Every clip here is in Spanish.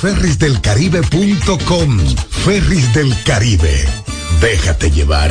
ferrisdelcaribe.com. Ferris del Caribe. Déjate llevar.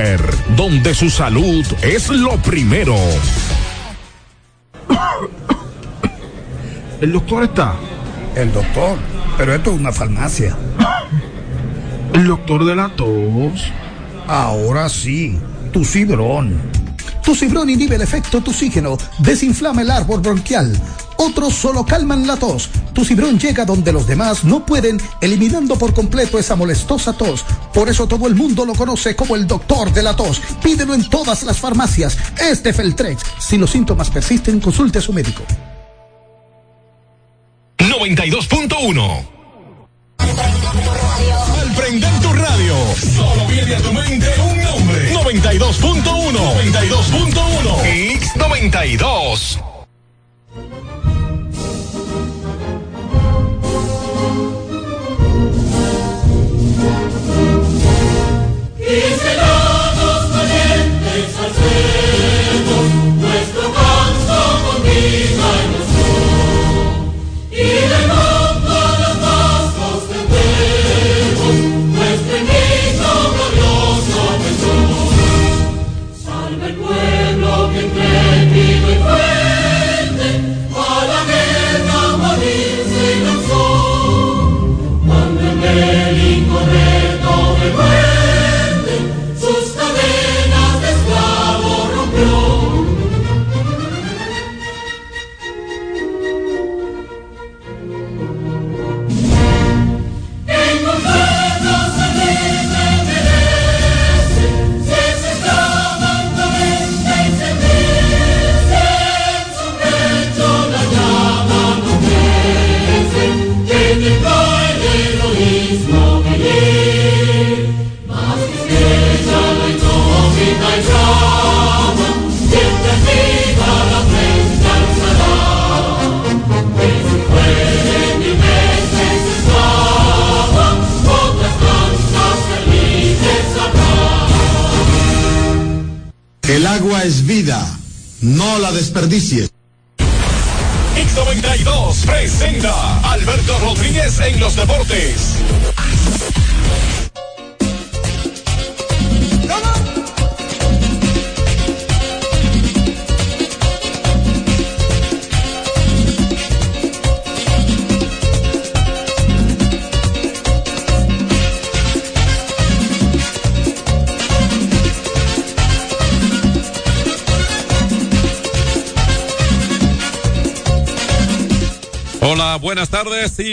donde su salud es lo primero. El doctor está. El doctor, pero esto es una farmacia. El doctor de la tos. Ahora sí, tu cibrón. Tu cibrón inhibe el efecto oxígeno, desinflama el árbol bronquial otros solo calman la tos. Tu cibrón llega donde los demás no pueden, eliminando por completo esa molestosa tos. Por eso todo el mundo lo conoce como el doctor de la tos. Pídelo en todas las farmacias. Este Feltrex. Si los síntomas persisten, consulte a su médico. 92.1 Al prender tu radio, solo viene a tu mente un nombre. 92.1 92.1 X92 es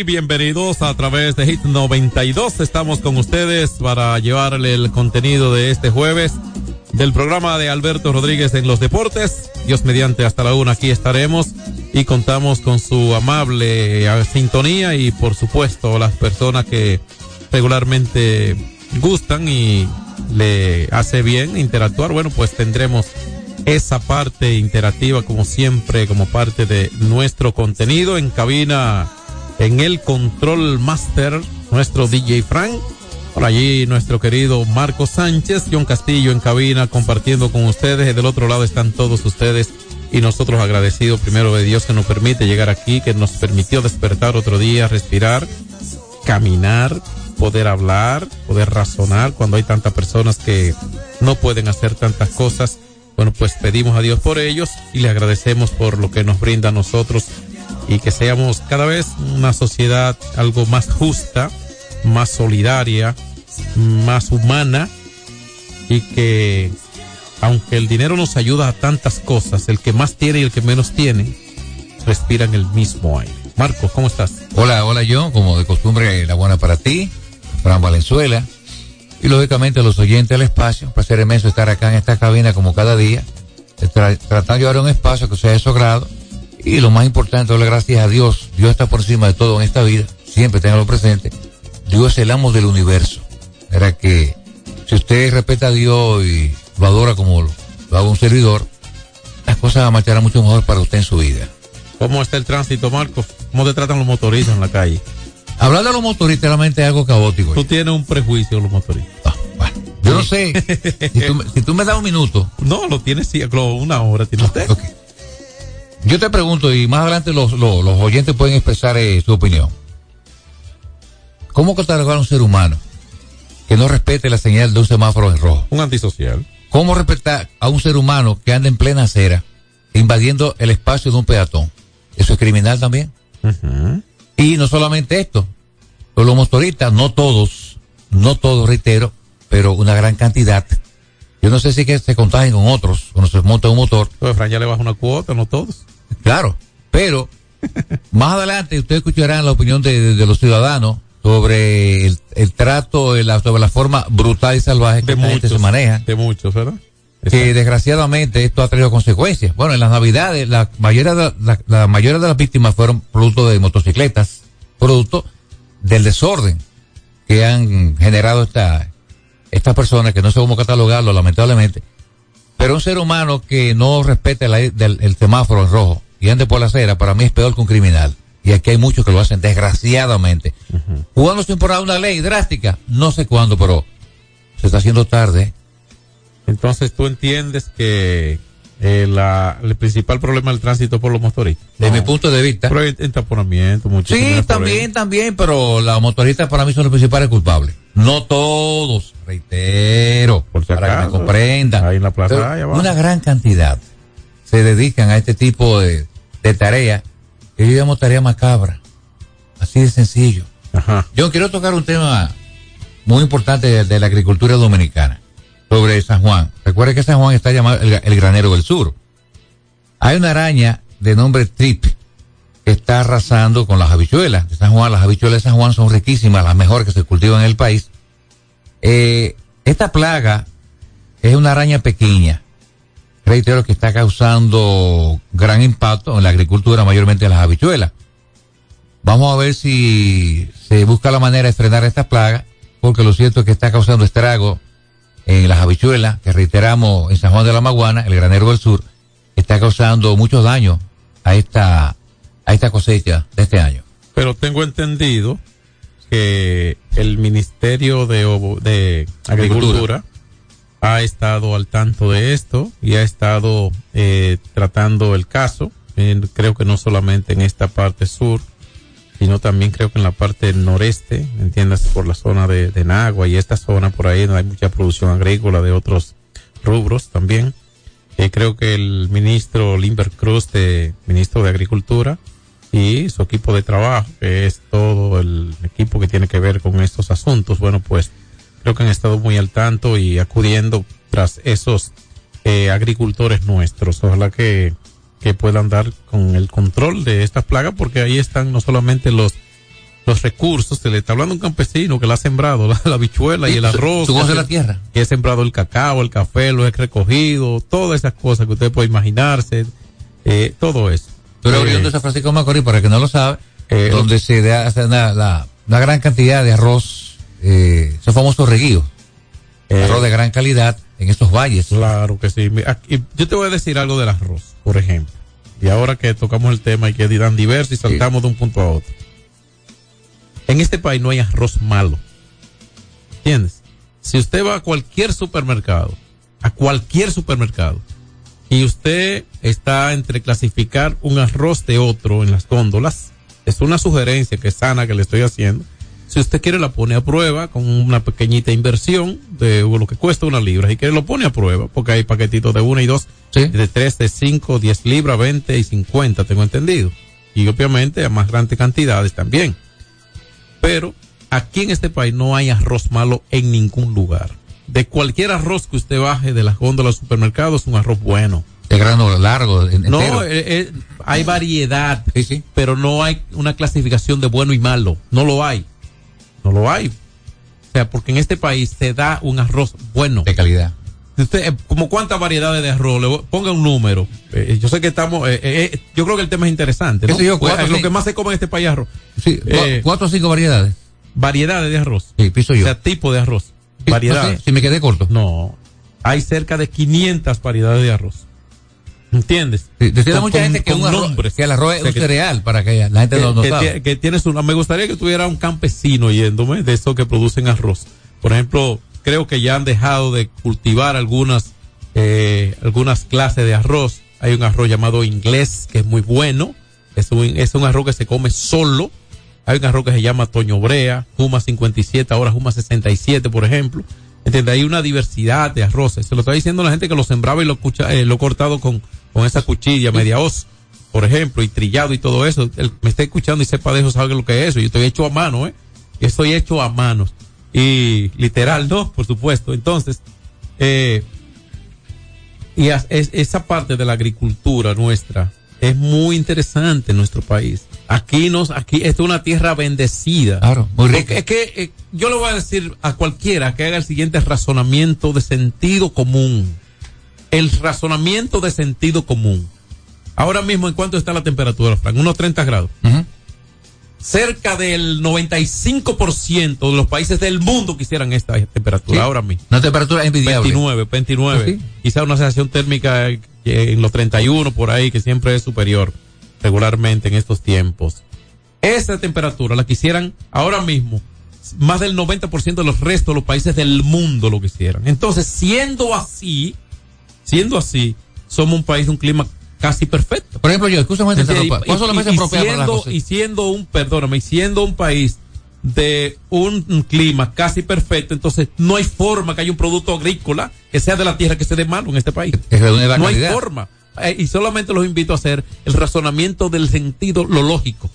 bienvenidos a través de Hit 92. Estamos con ustedes para llevarle el contenido de este jueves del programa de Alberto Rodríguez en los deportes. Dios mediante hasta la una aquí estaremos y contamos con su amable eh, sintonía y por supuesto las personas que regularmente gustan y le hace bien interactuar. Bueno, pues tendremos esa parte interactiva como siempre, como parte de nuestro contenido en cabina, en el control master, nuestro DJ Frank. Por allí nuestro querido Marco Sánchez, John Castillo en cabina compartiendo con ustedes. Del otro lado están todos ustedes y nosotros agradecidos primero de Dios que nos permite llegar aquí, que nos permitió despertar otro día, respirar, caminar, poder hablar, poder razonar cuando hay tantas personas que no pueden hacer tantas cosas bueno, pues pedimos a Dios por ellos y le agradecemos por lo que nos brinda a nosotros y que seamos cada vez una sociedad algo más justa, más solidaria, más humana y que aunque el dinero nos ayuda a tantas cosas, el que más tiene y el que menos tiene respiran el mismo aire. Marcos, ¿cómo estás? Hola, hola John, como de costumbre, la buena para ti, Fran Valenzuela y lógicamente los oyentes del espacio. Un placer inmenso estar acá en esta cabina como cada día, tratando de llevar un espacio que sea de su grado Y lo más importante, darle gracias a Dios. Dios está por encima de todo en esta vida. Siempre tenganlo presente. Dios es el amo del universo. Era que si usted respeta a Dios y lo adora como lo, lo haga un servidor, las cosas marcharán mucho mejor para usted en su vida. ¿Cómo está el tránsito, Marcos? ¿Cómo te tratan los motoristas en la calle? Hablar de los motoristas realmente es algo caótico. Tú tienes un prejuicio de los motoristas. Ah, bueno, yo no sé. si, tú, si tú me das un minuto. No, lo tienes sí, una hora tiene usted. Ok. Yo te pregunto, y más adelante los, los, los oyentes pueden expresar eh, su opinión. ¿Cómo catalogar a un ser humano que no respete la señal de un semáforo en rojo? Un antisocial. ¿Cómo respetar a un ser humano que anda en plena acera invadiendo el espacio de un peatón? ¿Eso es criminal también? Y no solamente esto, los motoristas, no todos, no todos, reitero, pero una gran cantidad. Yo no sé si que se contagian con otros cuando se monta un motor, Pues Fran ya le baja una cuota, no todos. claro, pero más adelante ustedes escucharán la opinión de, de- de los ciudadanos sobre el, el trato, el- sobre la forma brutal y salvaje que De gente muchos. se maneja. De muchos, ¿verdad? que desgraciadamente esto ha traído consecuencias. Bueno, en las navidades la mayoría de, la, la mayoría de las víctimas fueron producto de motocicletas, producto del desorden que han generado esta, estas personas, que no sé cómo catalogarlo lamentablemente, pero un ser humano que no respete la- del- el semáforo en rojo y ande por la acera, para mí es peor que un criminal. Y aquí hay muchos que lo hacen desgraciadamente. ¿Cuándo se imporá una ley drástica? No sé cuándo, pero se está haciendo tarde. Entonces tú entiendes que eh, la, el principal problema del tránsito por los motoristas. Desde No. mi punto de vista. Pero hay entaponamiento. Sí, también, también, pero los motoristas para mí son los principales culpables. No todos, reitero, Por si para que me acaso. comprendan. Ahí en la plaza, una gran cantidad se dedican a este tipo de, de tareas que yo llamo tarea macabra. Así de sencillo. Ajá. Yo quiero tocar un tema muy importante de, de la agricultura dominicana, sobre San Juan. Recuerde que San Juan está llamado el, granero del sur. Hay una araña de nombre Trip que está arrasando con las habichuelas de San Juan. Las habichuelas de San Juan son riquísimas, las mejores que se cultivan en el país. Eh, esta plaga es una araña pequeña. Reitero que está causando gran impacto en la agricultura, mayormente en las habichuelas. Vamos a ver si se busca la manera de frenar esta plaga, porque lo cierto es que está causando estrago en las habichuelas, que reiteramos en San Juan de la Maguana, el granero del sur, está causando muchos daños a esta, a esta cosecha de este año. Pero tengo entendido que el Ministerio de, Agricultura ha estado al tanto de esto y ha estado eh, tratando el caso. Creo que no solamente en esta parte sur, sino también creo que en la parte noreste, entiendas, por la zona de, de Nagua y esta zona por ahí donde hay mucha producción agrícola de otros rubros también. Eh, creo que el ministro Limber Cruz, ministro de Agricultura, y su equipo de trabajo, que es todo el equipo que tiene que ver con estos asuntos, bueno, pues creo que han estado muy al tanto y acudiendo tras esos eh, agricultores nuestros. Ojalá que, que puedan dar con el control de estas plagas, porque ahí están no solamente los los recursos, se le está hablando a un campesino que la ha sembrado, la, la habichuela y el arroz. ¿Tú conoces que- la tierra? que he sembrado el cacao, el café, lo he recogido, todas esas cosas que usted puede imaginarse, eh, todo eso. Tú eres Eh, oriundo de San Francisco de Macorís, para el que no lo sabe, Eh, donde se da hace una, la- una gran cantidad de arroz, esos famosos reguíos, arroz de gran calidad en estos valles. Claro que sí. Aquí- yo te voy a decir algo del arroz, por ejemplo. Y ahora que tocamos el tema y que dirán diverso y saltamos de un punto a otro. En este país no hay arroz malo. ¿Entiendes? Si usted va a cualquier supermercado, a cualquier supermercado, y usted está entre clasificar un arroz de otro en las góndolas, es una sugerencia que es sana que le estoy haciendo. Si usted quiere la pone a prueba con una pequeñita inversión de lo que cuesta una libra. Si quiere lo pone a prueba porque hay paquetitos de una y dos, Sí. de tres, de cinco, diez libras, veinte y cincuenta, tengo entendido. Y obviamente a más grandes cantidades también. Pero aquí en este país no hay arroz malo en ningún lugar. De cualquier arroz que usted baje de las góndolas de supermercados, un arroz bueno. De grano largo, en- No, entero. eh, eh, hay variedad, Sí, sí. pero no hay una clasificación de bueno y malo. No lo hay. No lo hay. O sea, porque en este país se da un arroz bueno. de calidad. Usted, eh, como cuántas variedades de arroz, le ponga un número. Eh, yo sé que estamos, eh, eh, yo creo que el tema es interesante. ¿no? ¿Qué sé yo? Pues, Cuatro, lo sí. que más se come en este país es arroz. Sí, cu- Eh, cuatro o cinco variedades. Variedades de arroz. Sí, piso yo. O sea, tipo de arroz. Variedades. no sé, si me quedé corto. No, hay cerca de 500 variedades de arroz. ¿Entiendes? Sí, decía Con- mucha gente que, un nombres. que el arroz es O sea, un que- cereal para que la gente que, no, no que sabe. tie- que tienes una, me gustaría que tuviera un campesino yéndome de esos que producen arroz. Por ejemplo, creo que ya han dejado de cultivar algunas, eh, algunas clases de arroz. Hay un arroz llamado inglés que es muy bueno. Es un, es un arroz que se come solo. Hay un arroz que se llama Toño Brea, Juma 57, ahora Juma 67, por ejemplo. ¿Entiendes? Hay una diversidad de arroces. Se lo está diciendo la gente que lo sembraba y lo, cucha- eh, lo cortado con, con esa cuchilla media hoz, por ejemplo, y trillado y todo eso. El me está escuchando y sepa de eso sabe lo que es eso. Yo estoy hecho a mano, ¿eh? Yo estoy hecho a manos. Y literal, no, por supuesto. Entonces, eh, y es- esa parte de la agricultura nuestra es muy interesante en nuestro país. Aquí nos, aquí es una tierra bendecida. Claro, muy rica. Es que eh, yo le voy a decir a cualquiera que haga el siguiente razonamiento de sentido común. El razonamiento de sentido común. Ahora mismo, ¿en cuánto está la temperatura, Frank? Unos 30 grados. Cerca del 95% de los países del mundo quisieran esta temperatura Sí. ahora mismo. Una temperatura envidiable. 29, 29. Sí. Quizá una sensación térmica eh, en los 31 por ahí, que siempre es superior regularmente en estos tiempos. Esa temperatura la quisieran ahora mismo más del 90% de los restos de los países del mundo lo quisieran. Entonces, siendo así, siendo así, somos un país de un clima casi perfecto. Por ejemplo, yo, escúchame, ¿cuáles son meses y apropiados para la siendo, cosecha? y siendo un, perdóname, y siendo un país de un, clima casi perfecto, entonces no hay forma que haya un producto agrícola que sea de la tierra que se dé malo en este país. La No hay forma. Eh, y solamente los invito a hacer el razonamiento del sentido, lo lógico.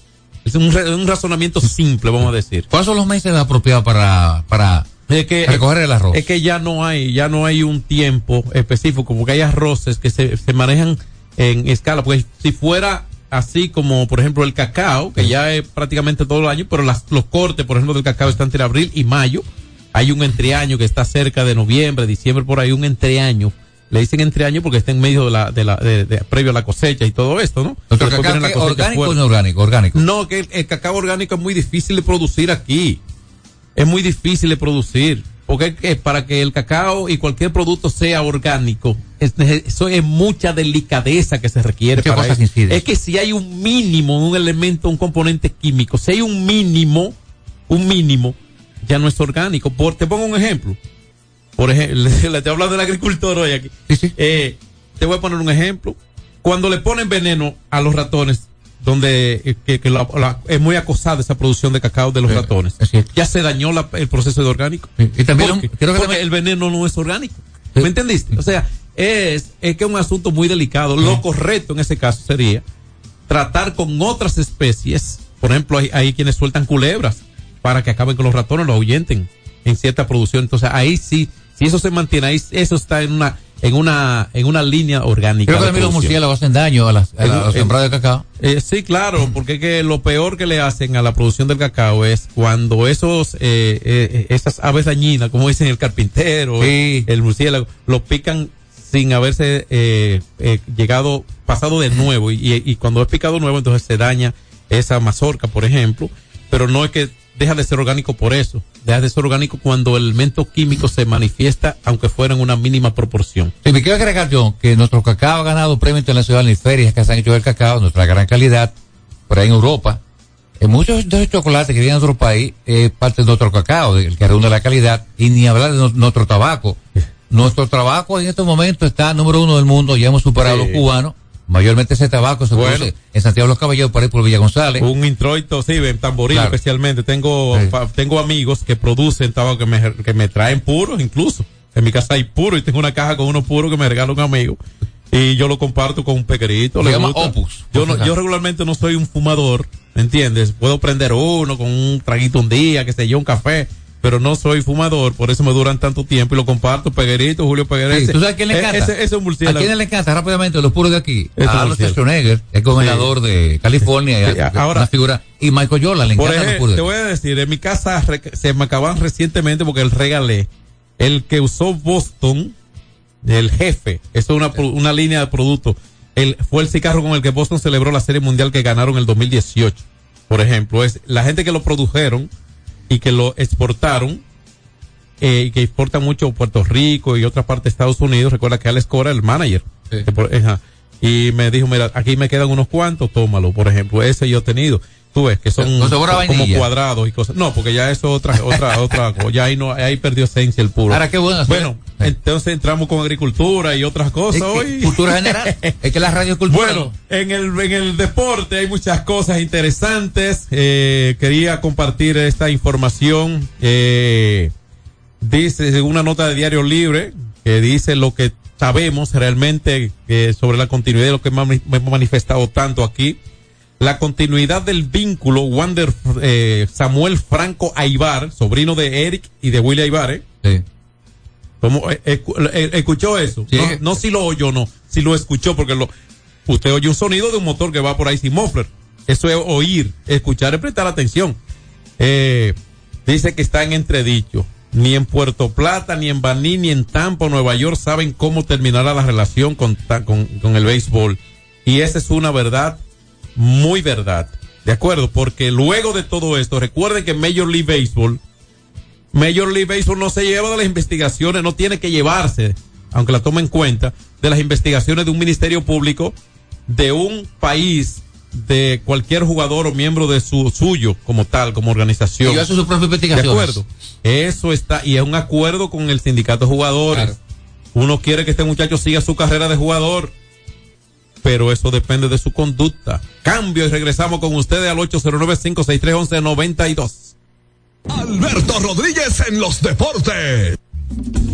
Es un, un razonamiento simple, vamos a decir. ¿Cuáles son los meses apropiados para, para Es que, recoger el arroz? es que ya no hay, ya no hay un tiempo específico, porque hay arroces que se, se manejan en escala, porque si fuera así como, por ejemplo, el cacao, que ya es prácticamente todo el año, pero las, los cortes, por ejemplo, del cacao están entre abril y mayo. Hay un entreaño que está cerca de noviembre, diciembre, por ahí, un entreaño. Le dicen entreaño porque está en medio de la, de la, de, de- previo a la cosecha y todo esto, ¿no? ¿Nuestro Después cacao la orgánico o no orgánico? Orgánico. No, que el, el cacao orgánico es muy difícil de producir aquí. Es muy difícil de producir. Porque para que el cacao y cualquier producto sea orgánico, es, eso es mucha delicadeza que se requiere para cosas. Es que si hay un mínimo, un elemento, un componente químico, si hay un mínimo, un mínimo, ya no es orgánico. Por, te pongo un ejemplo. Por ejemplo, le estoy hablando del agricultor hoy aquí. Sí, sí. Eh, te voy a poner un ejemplo. Cuando le ponen veneno a los ratones, donde eh, que, que la- la- es muy acosada esa producción de cacao de los Eh, ratones, ya se dañó la- el proceso de orgánico. Sí, y también creo que también- el veneno no es orgánico. Sí. ¿Me entendiste? O sea, es, es que es un asunto muy delicado. Lo correcto en ese caso sería tratar con otras especies. Por ejemplo, hay, hay quienes sueltan culebras para que acaben con los ratones, los ahuyenten en cierta producción. Entonces, ahí sí, si eso se mantiene, ahí eso está en una, en una, en una línea orgánica. Creo que también los murciélagos hacen daño a, las, a, la- a los sembrados de cacao. Eh, sí, claro, porque es que lo peor que le hacen a la producción del cacao es cuando esos, eh, eh, esas aves dañinas, como dicen el carpintero, Sí. el murciélago, lo pican sin haberse eh, eh, llegado, pasado de nuevo. Y cuando es picado nuevo, entonces se daña esa mazorca, por ejemplo. Pero no es que deja de ser orgánico por eso. Deja de ser orgánico cuando el elemento químico se manifiesta, aunque fuera en una mínima proporción. Sí, me quiero agregar yo que nuestro cacao ha ganado premio internacional en ferias que se han hecho del cacao, nuestra gran calidad, por ahí en Europa. En muchos de esos chocolates que vienen de otro país, es parte de nuestro cacao, el que redunda la calidad, y ni hablar de no- nuestro tabaco. Nuestro tabaco en estos momentos está número uno del mundo, ya hemos superado a los cubanos. Mayormente ese tabaco se Bueno. produce en Santiago de los Caballeros, por ahí por Villa González. Un introito, sí, en tamboril Claro. especialmente. Tengo, Sí. pa- tengo amigos que producen tabaco que me, que me traen puros incluso. En mi casa hay puro y tengo una caja con unos puros que me regala un amigo. Y yo lo comparto con un. Se le llama gusta. Opus. Yo, no, yo regularmente no soy un fumador, ¿me entiendes? Puedo prender uno con un traguito un día, que sé yo, un café. Pero no soy fumador, por eso me duran tanto tiempo y lo comparto. Peguerito, Julio Peguerito. Sí, ¿Tú sabes quién le encanta? Ese, ese es un ¿A quién le encanta rápidamente los puros de aquí? Este a Arnold murciélago. Schwarzenegger, el gobernador de California, y Sí, ahora- una figura. Y Michael Jordan le Por encantan los puros te voy a decir, en mi casa se me acaban recientemente porque el regalé. El que usó Boston el jefe. Eso es una, una línea de producto. El, fue el carro con el que Boston celebró la Serie Mundial que ganaron en el 2018. Por ejemplo, es la gente que lo produjeron y que lo exportaron eh, y que exporta mucho a Puerto Rico y otras partes de Estados Unidos. Recuerda que Alex Cora, el manager. y me dijo, mira, aquí me quedan unos cuantos, tómalo. Por ejemplo, ese yo he tenido. Tú ves que son como cuadrados y cosas. No, porque ya eso otra, otra, otra, ya ahí no, ahí perdió esencia el puro. Ahora qué bueno. Bueno, entonces entramos con agricultura y otras cosas hoy. Cultura general. es que la radio cultura. Bueno, en el, en el deporte hay muchas cosas interesantes. Eh, quería compartir esta información. Eh, dice, una nota de Diario Libre, que dice lo que sabemos realmente eh, sobre la continuidad de lo que hemos manifestado tanto aquí la continuidad del vínculo Wander eh, Samuel Franco Aibar, sobrino de Eric y de Willy Aibar, ¿eh? Sí. Eh, eh, ¿Escuchó eso? No, si lo oyó, no. Si lo escuchó, porque lo, usted oye un sonido de un motor que va por ahí sin muffler. Eso es oír, escuchar y prestar atención. dice que está en entredicho. Ni en Puerto Plata, ni en Baní, ni en Tampa, Nueva York saben cómo terminará la relación con, con, con el béisbol. Y esa es una verdad muy verdad. ¿De acuerdo? Porque luego de todo esto, recuerden que Major League Baseball, Major League Baseball no se lleva de las investigaciones, no tiene que llevarse, aunque la tome en cuenta, de las investigaciones de un ministerio público de un país de cualquier jugador o miembro de su suyo como tal, como organización. Su propia investigación. De acuerdo. Eso está, y es un acuerdo con el sindicato de jugadores. Uno quiere que este muchacho siga su carrera de jugador pero eso depende de su conducta. Cambio y regresamos con ustedes al 809-563-1192. Alberto Rodríguez en los deportes.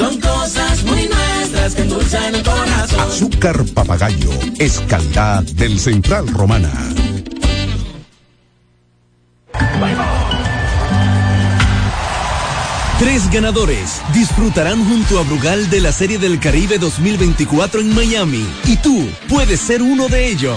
son cosas muy nuestras que endulzan el corazón. Azúcar papagayo es calidad del Central Romana. Tres ganadores disfrutarán junto a Brugal de la Serie del Caribe 2024 en Miami y tú puedes ser uno de ellos.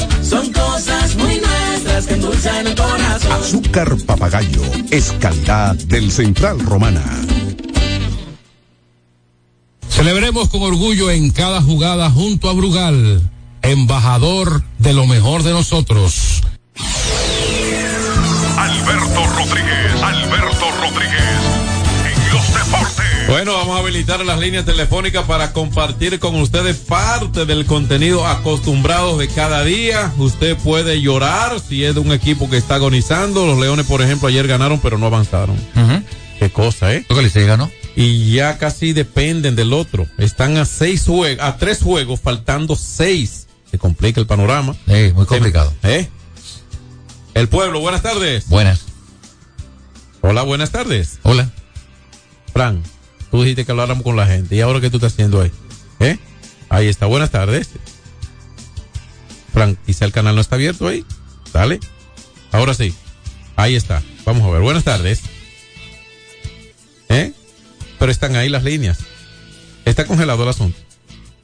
Son cosas muy nuestras que endulzan el corazón. Azúcar papagayo es calidad del Central Romana. Celebremos con orgullo en cada jugada junto a Brugal, embajador de lo mejor de nosotros. Alberto Rodríguez, Alberto Rodríguez. Bueno, vamos a habilitar las líneas telefónicas para compartir con ustedes parte del contenido acostumbrados de cada día. Usted puede llorar si es de un equipo que está agonizando. Los Leones, por ejemplo, ayer ganaron, pero no avanzaron. Qué cosa, ¿eh? ¿Lo que le ganó? Y ya casi dependen del otro. Están a seis juegos, a tres juegos, faltando seis. Se complica el panorama. Sí, muy complicado. ¿Eh? El pueblo, buenas tardes. Buenas. Hola, buenas tardes. Hola. Fran, tú dijiste que habláramos con la gente. ¿Y ahora qué tú estás haciendo ahí? ¿Eh? Ahí está, buenas tardes. Fran, quizá el canal no está abierto ahí. Dale. Ahora sí. Ahí está. Vamos a ver. Buenas tardes. ¿Eh? Pero están ahí las líneas. Está congelado el asunto.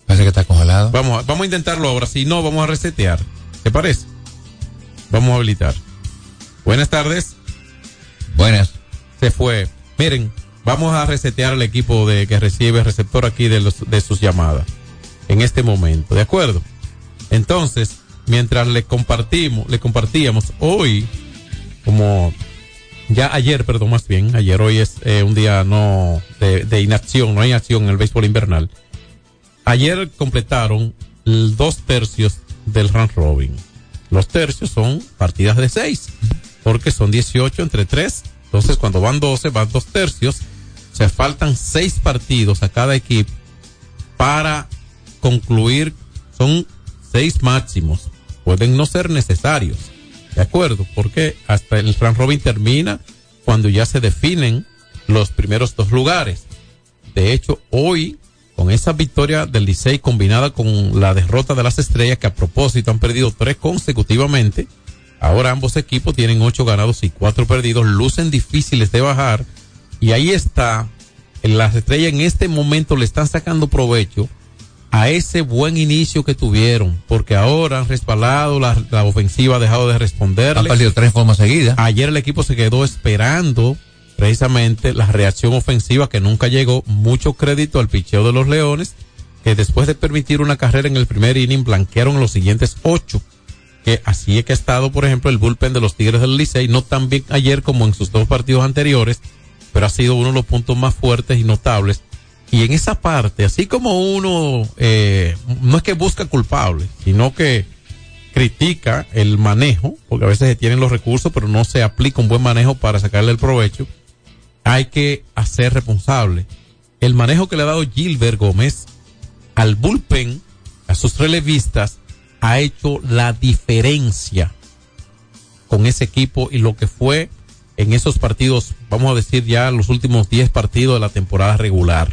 Parece que está congelado. Vamos a, vamos a intentarlo ahora. Si no, vamos a resetear. ¿Te parece? Vamos a habilitar. Buenas tardes. Buenas. Se fue. Miren, vamos a resetear el equipo de que recibe el receptor aquí de, los, sus llamadas. En este momento. ¿De acuerdo? Entonces, mientras le compartimos, le compartíamos hoy, como ya ayer, perdón, más bien, ayer hoy es eh, un día no de, de, inacción, no hay acción en el béisbol invernal. Ayer completaron dos tercios del round robin. Los tercios son partidas de seis, porque son 18 entre tres. Entonces, cuando van 12, van dos tercios. Se faltan seis partidos a cada equipo para concluir. Son seis máximos. Pueden no ser necesarios. ¿De acuerdo? Porque hasta el round robin termina cuando ya se definen los primeros dos lugares. De hecho, hoy, con esa victoria del Licey combinada con la derrota de las estrellas, que a propósito han perdido tres consecutivamente, ahora ambos equipos tienen ocho ganados y cuatro perdidos, lucen difíciles de bajar, y ahí está, las estrellas en este momento le están sacando provecho a ese buen inicio que tuvieron, porque ahora han respaldado, la, la ofensiva ha dejado de responder. Han perdido tres formas seguidas. Ayer el equipo se quedó esperando precisamente la reacción ofensiva que nunca llegó. Mucho crédito al picheo de los Leones, que después de permitir una carrera en el primer inning, blanquearon los siguientes ocho. Que así es que ha estado, por ejemplo, el bullpen de los Tigres del Licey, no tan bien ayer como en sus dos partidos anteriores, pero ha sido uno de los puntos más fuertes y notables y en esa parte, así como uno eh, no es que busca culpables, sino que critica el manejo, porque a veces se tienen los recursos, pero no se aplica un buen manejo para sacarle el provecho, hay que hacer responsable. El manejo que le ha dado Gilbert Gómez al bullpen, a sus relevistas, ha hecho la diferencia con ese equipo y lo que fue en esos partidos, vamos a decir ya los últimos 10 partidos de la temporada regular.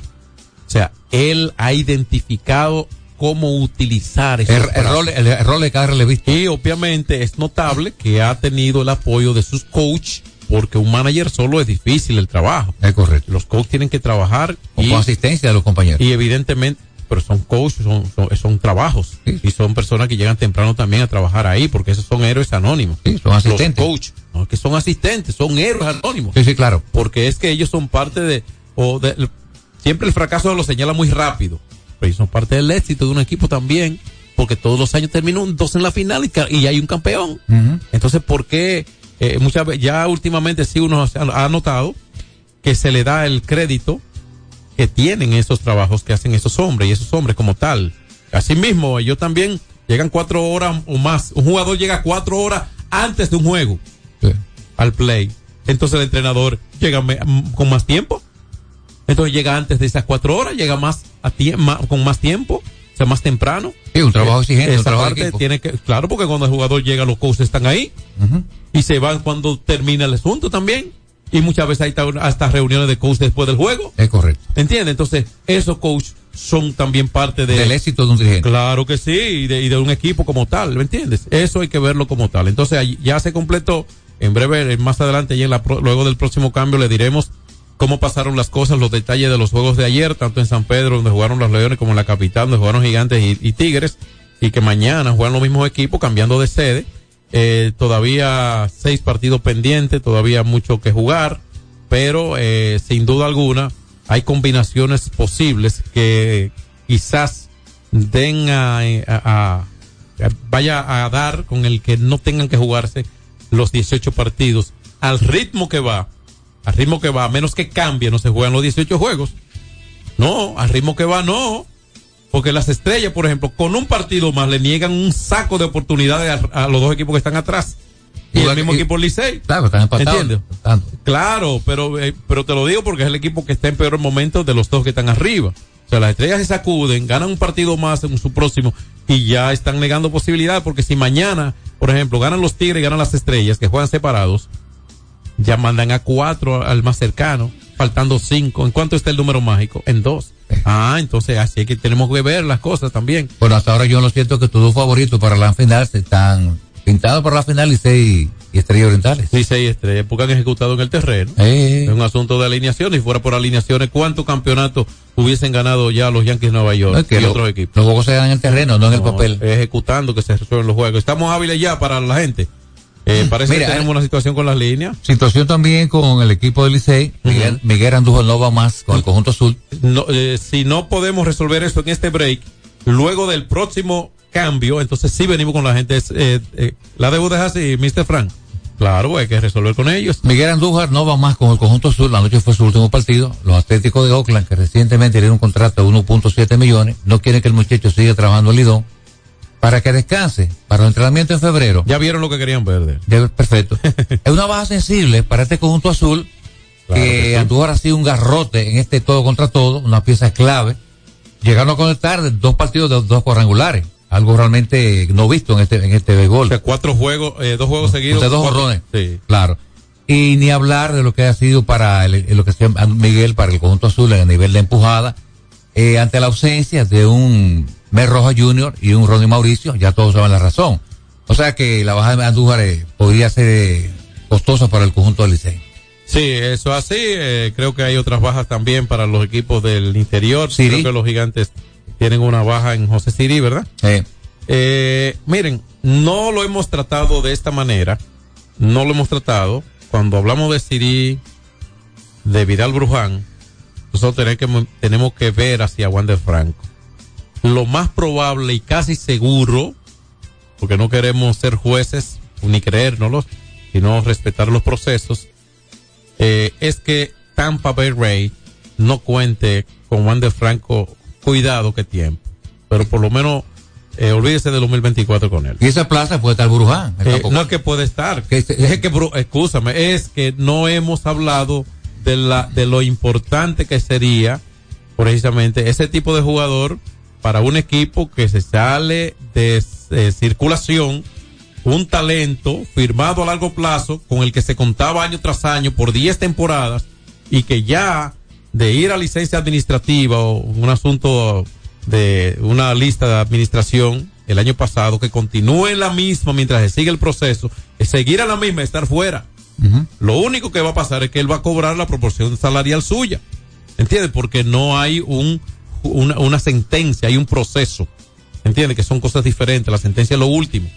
O sea, él ha identificado cómo utilizar el, el, rol, el, el, rol de cada relevista. Y obviamente es notable que ha tenido el apoyo de sus coach, porque un manager solo es difícil el trabajo. Es correcto. Los coaches tienen que trabajar. Y, con asistencia de los compañeros. Y evidentemente, pero son coaches, son, son, son trabajos. Sí. Y son personas que llegan temprano también a trabajar ahí, porque esos son héroes anónimos. Sí, son asistentes. Los coaches, no que son asistentes, son héroes anónimos. Sí, sí, claro. Porque es que ellos son parte de, o de, siempre el fracaso lo señala muy rápido, pero ellos son parte del éxito de un equipo también, porque todos los años termina un dos en la final y, y hay un campeón. Uh -huh. Entonces, ¿por qué eh, muchas veces, ya últimamente sí uno ha notado que se le da el crédito que tienen esos trabajos que hacen esos hombres y esos hombres como tal. Asimismo, ellos también llegan cuatro horas o más. Un jugador llega cuatro horas antes de un juego sí. al play. Entonces el entrenador llega con más tiempo. Entonces llega antes de esas cuatro horas, llega más, a más con más tiempo, o sea, más temprano. Sí, un trabajo exigente. Esa un trabajo parte tiene que, claro, porque cuando el jugador llega, los coaches están ahí. Uh -huh. y se van cuando termina el asunto también. Y muchas veces hay hasta, reuniones de coach después del juego. Es correcto. ¿Entiendes? Entonces, esos coach son también parte de, Del éxito de un dirigente. Claro que sí, y de, y de un equipo como tal, ¿me entiendes? Eso hay que verlo como tal. Entonces, ya se completó. En breve, más adelante, y en la luego del próximo cambio, le diremos cómo pasaron las cosas, los detalles de los juegos de ayer, tanto en San Pedro, donde jugaron los Leones, como en la capital, donde jugaron Gigantes y, y Tigres, y que mañana juegan los mismos equipos, cambiando de sede. Eh, todavía seis partidos pendientes, todavía mucho que jugar, pero eh, sin duda alguna hay combinaciones posibles que quizás den a, vaya a dar con el que no tengan que jugarse los 18 partidos al ritmo que va, al ritmo que va, a menos que cambie, no se juegan los 18 juegos. No, al ritmo que va, no. Porque las estrellas, por ejemplo, con un partido más le niegan un saco de oportunidades a, a los dos equipos que están atrás. Y el mismo equipo Licey. Claro, están. Claro, pero, eh, pero te lo digo porque es el equipo que está en peor momento de los dos que están arriba. O sea, las estrellas se sacuden, ganan un partido más en su próximo y ya están negando posibilidades porque si mañana, por ejemplo, ganan los Tigres y ganan las estrellas que juegan separados, ya mandan a cuatro al más cercano, faltando cinco. ¿En cuánto está el número mágico? En dos. Ah, entonces así es que tenemos que ver las cosas también. Bueno, hasta ahora yo lo siento que tus dos favoritos para la final se están pintados para la final y seis y Estrellas Orientales. Sí, seis estrellas, porque han ejecutado en el terreno. Eh. Es un asunto de alineaciones. Si fuera por alineaciones, ¿cuántos campeonatos hubiesen ganado ya los Yankees de Nueva York Es que y lo- otros equipos? Los juegos se dan en el terreno, no en el papel. Ejecutando que se resuelven los juegos. Estamos hábiles ya para la gente. Eh, parece Mira, que tenemos una situación con las líneas. Situación también con el equipo del Licey. Miguel, Miguel Andújar no va más con el conjunto azul. No, eh, si no podemos resolver esto en este break, luego del próximo cambio, entonces sí venimos con la gente. Eh, eh, la deuda es así, Mr. Frank. Claro, hay que resolver con ellos. Miguel Andújar no va más con el conjunto azul. La noche fue su último partido. Los Atléticos de Oakland, que recientemente dieron un contrato de 1.7 millones, no quieren que el muchacho siga trabajando el Lidón para que descanse para el entrenamiento en febrero. Ya vieron lo que querían. Ya, perfecto. es una baja sensible para este conjunto azul Claro que, que sí. Andújar ha sido un garrote en este todo contra todo, una pieza clave. Llegaron a conectar dos partidos de dos cuadrangulares, algo realmente no visto en este en este béisbol. O sea, cuatro juegos, eh, dos juegos seguidos. O sea, dos cuatro- jorrones. Sí. Claro. Y ni hablar de lo que ha sido para el, lo que se llama Miguel, para el conjunto azul en el nivel de empujada, eh, ante la ausencia de un Mer Roja Junior y un Ronnie Mauricio, ya todos saben la razón. O sea que la baja de Andújar eh, podría ser eh, costosa para el conjunto del Licey. Sí, eso así. eh, creo que hay otras bajas también para los equipos del interior. Siri. Creo que los gigantes tienen una baja en José Siri, ¿verdad? Eh, miren, no lo hemos tratado de esta manera. No lo hemos tratado. Cuando hablamos de Siri, de Vidal Bruján, nosotros tenemos que, tenemos que ver hacia Wander Franco. Lo más probable y casi seguro, porque no queremos ser jueces ni creérnoslos, sino respetar los procesos, eh, es que Tampa Bay Ray no cuente con Wander Franco, cuidado que tiempo, pero por lo menos eh, olvídese del 2024 con él. Y esa plaza puede estar Bruján. Eh, no es que puede estar. es que, bro, escúchame, es que no hemos hablado de la, de lo importante que sería precisamente ese tipo de jugador para un equipo que se sale de eh, circulación, un talento firmado a largo plazo con el que se contaba año tras año por 10 temporadas y que ya de ir a licencia administrativa o un asunto de una lista de administración el año pasado que continúe en la misma mientras se sigue el proceso, es seguir a la misma estar fuera. Lo único que va a pasar es que él va a cobrar la proporción salarial suya. ¿Entiendes? Porque no hay un, una, una sentencia, hay un proceso. ¿Entiendes? Que son cosas diferentes. La sentencia es lo último.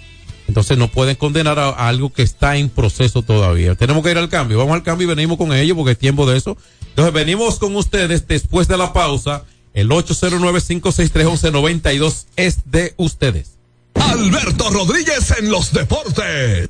Entonces no pueden condenar a, algo que está en proceso todavía. Tenemos que ir al cambio. Vamos al cambio y venimos con ellos porque es tiempo de eso. Entonces venimos con ustedes después de la pausa. El 809-563-1192 es de ustedes. Alberto Rodríguez en los deportes.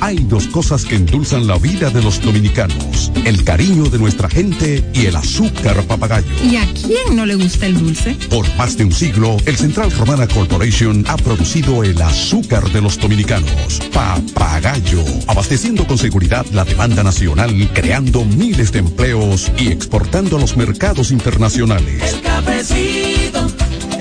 Hay dos cosas que endulzan la vida de los dominicanos, el cariño de nuestra gente y el azúcar papagayo. ¿Y a quién no le gusta el dulce? Por más de un siglo, el Central Romana Corporation ha producido el azúcar de los dominicanos, papagayo, abasteciendo con seguridad la demanda nacional, creando miles de empleos y exportando a los mercados internacionales. El cafecito,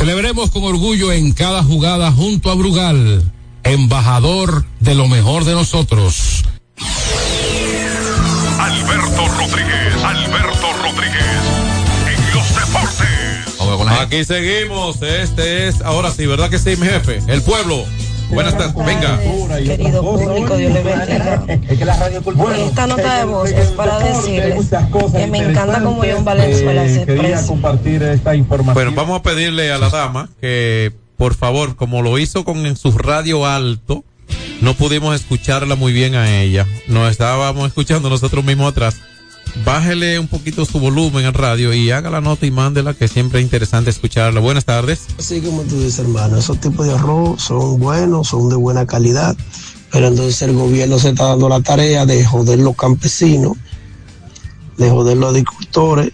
Celebremos con orgullo en cada jugada junto a Brugal, embajador de lo mejor de nosotros. Alberto Rodríguez, Alberto Rodríguez, en los deportes. Aquí seguimos. Este es, ahora sí, ¿verdad que sí, mi jefe? El pueblo. Buenas tardes, venga. Querido público, Dios le bendiga. Esta nota de voz es para decirles que me encanta como John Valenzuela se expresa. Bueno, vamos a pedirle a la dama que, por favor, como lo hizo con en su radio alto, no pudimos escucharla muy bien a ella. Nos estábamos escuchando nosotros mismos atrás. Bájele un poquito su volumen al radio y haga la nota y mándela, que siempre es interesante escucharla. Buenas tardes. Así como tú dices, hermano, esos tipos de arroz son buenos, son de buena calidad, pero entonces el gobierno se está dando la tarea de joder los campesinos, de joder los agricultores,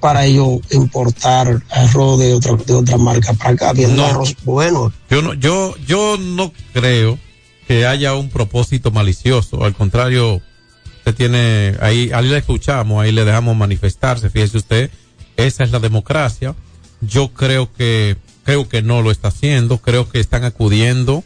para ellos importar arroz de otra, de otra marca para acá, viendo arroz bueno. Yo no, yo, yo no creo que haya un propósito malicioso. Al contrario, tiene, ahí, ahí le escuchamos, ahí le dejamos manifestarse. Fíjese usted, esa es la democracia. Yo creo que, creo que no lo está haciendo. Creo que están acudiendo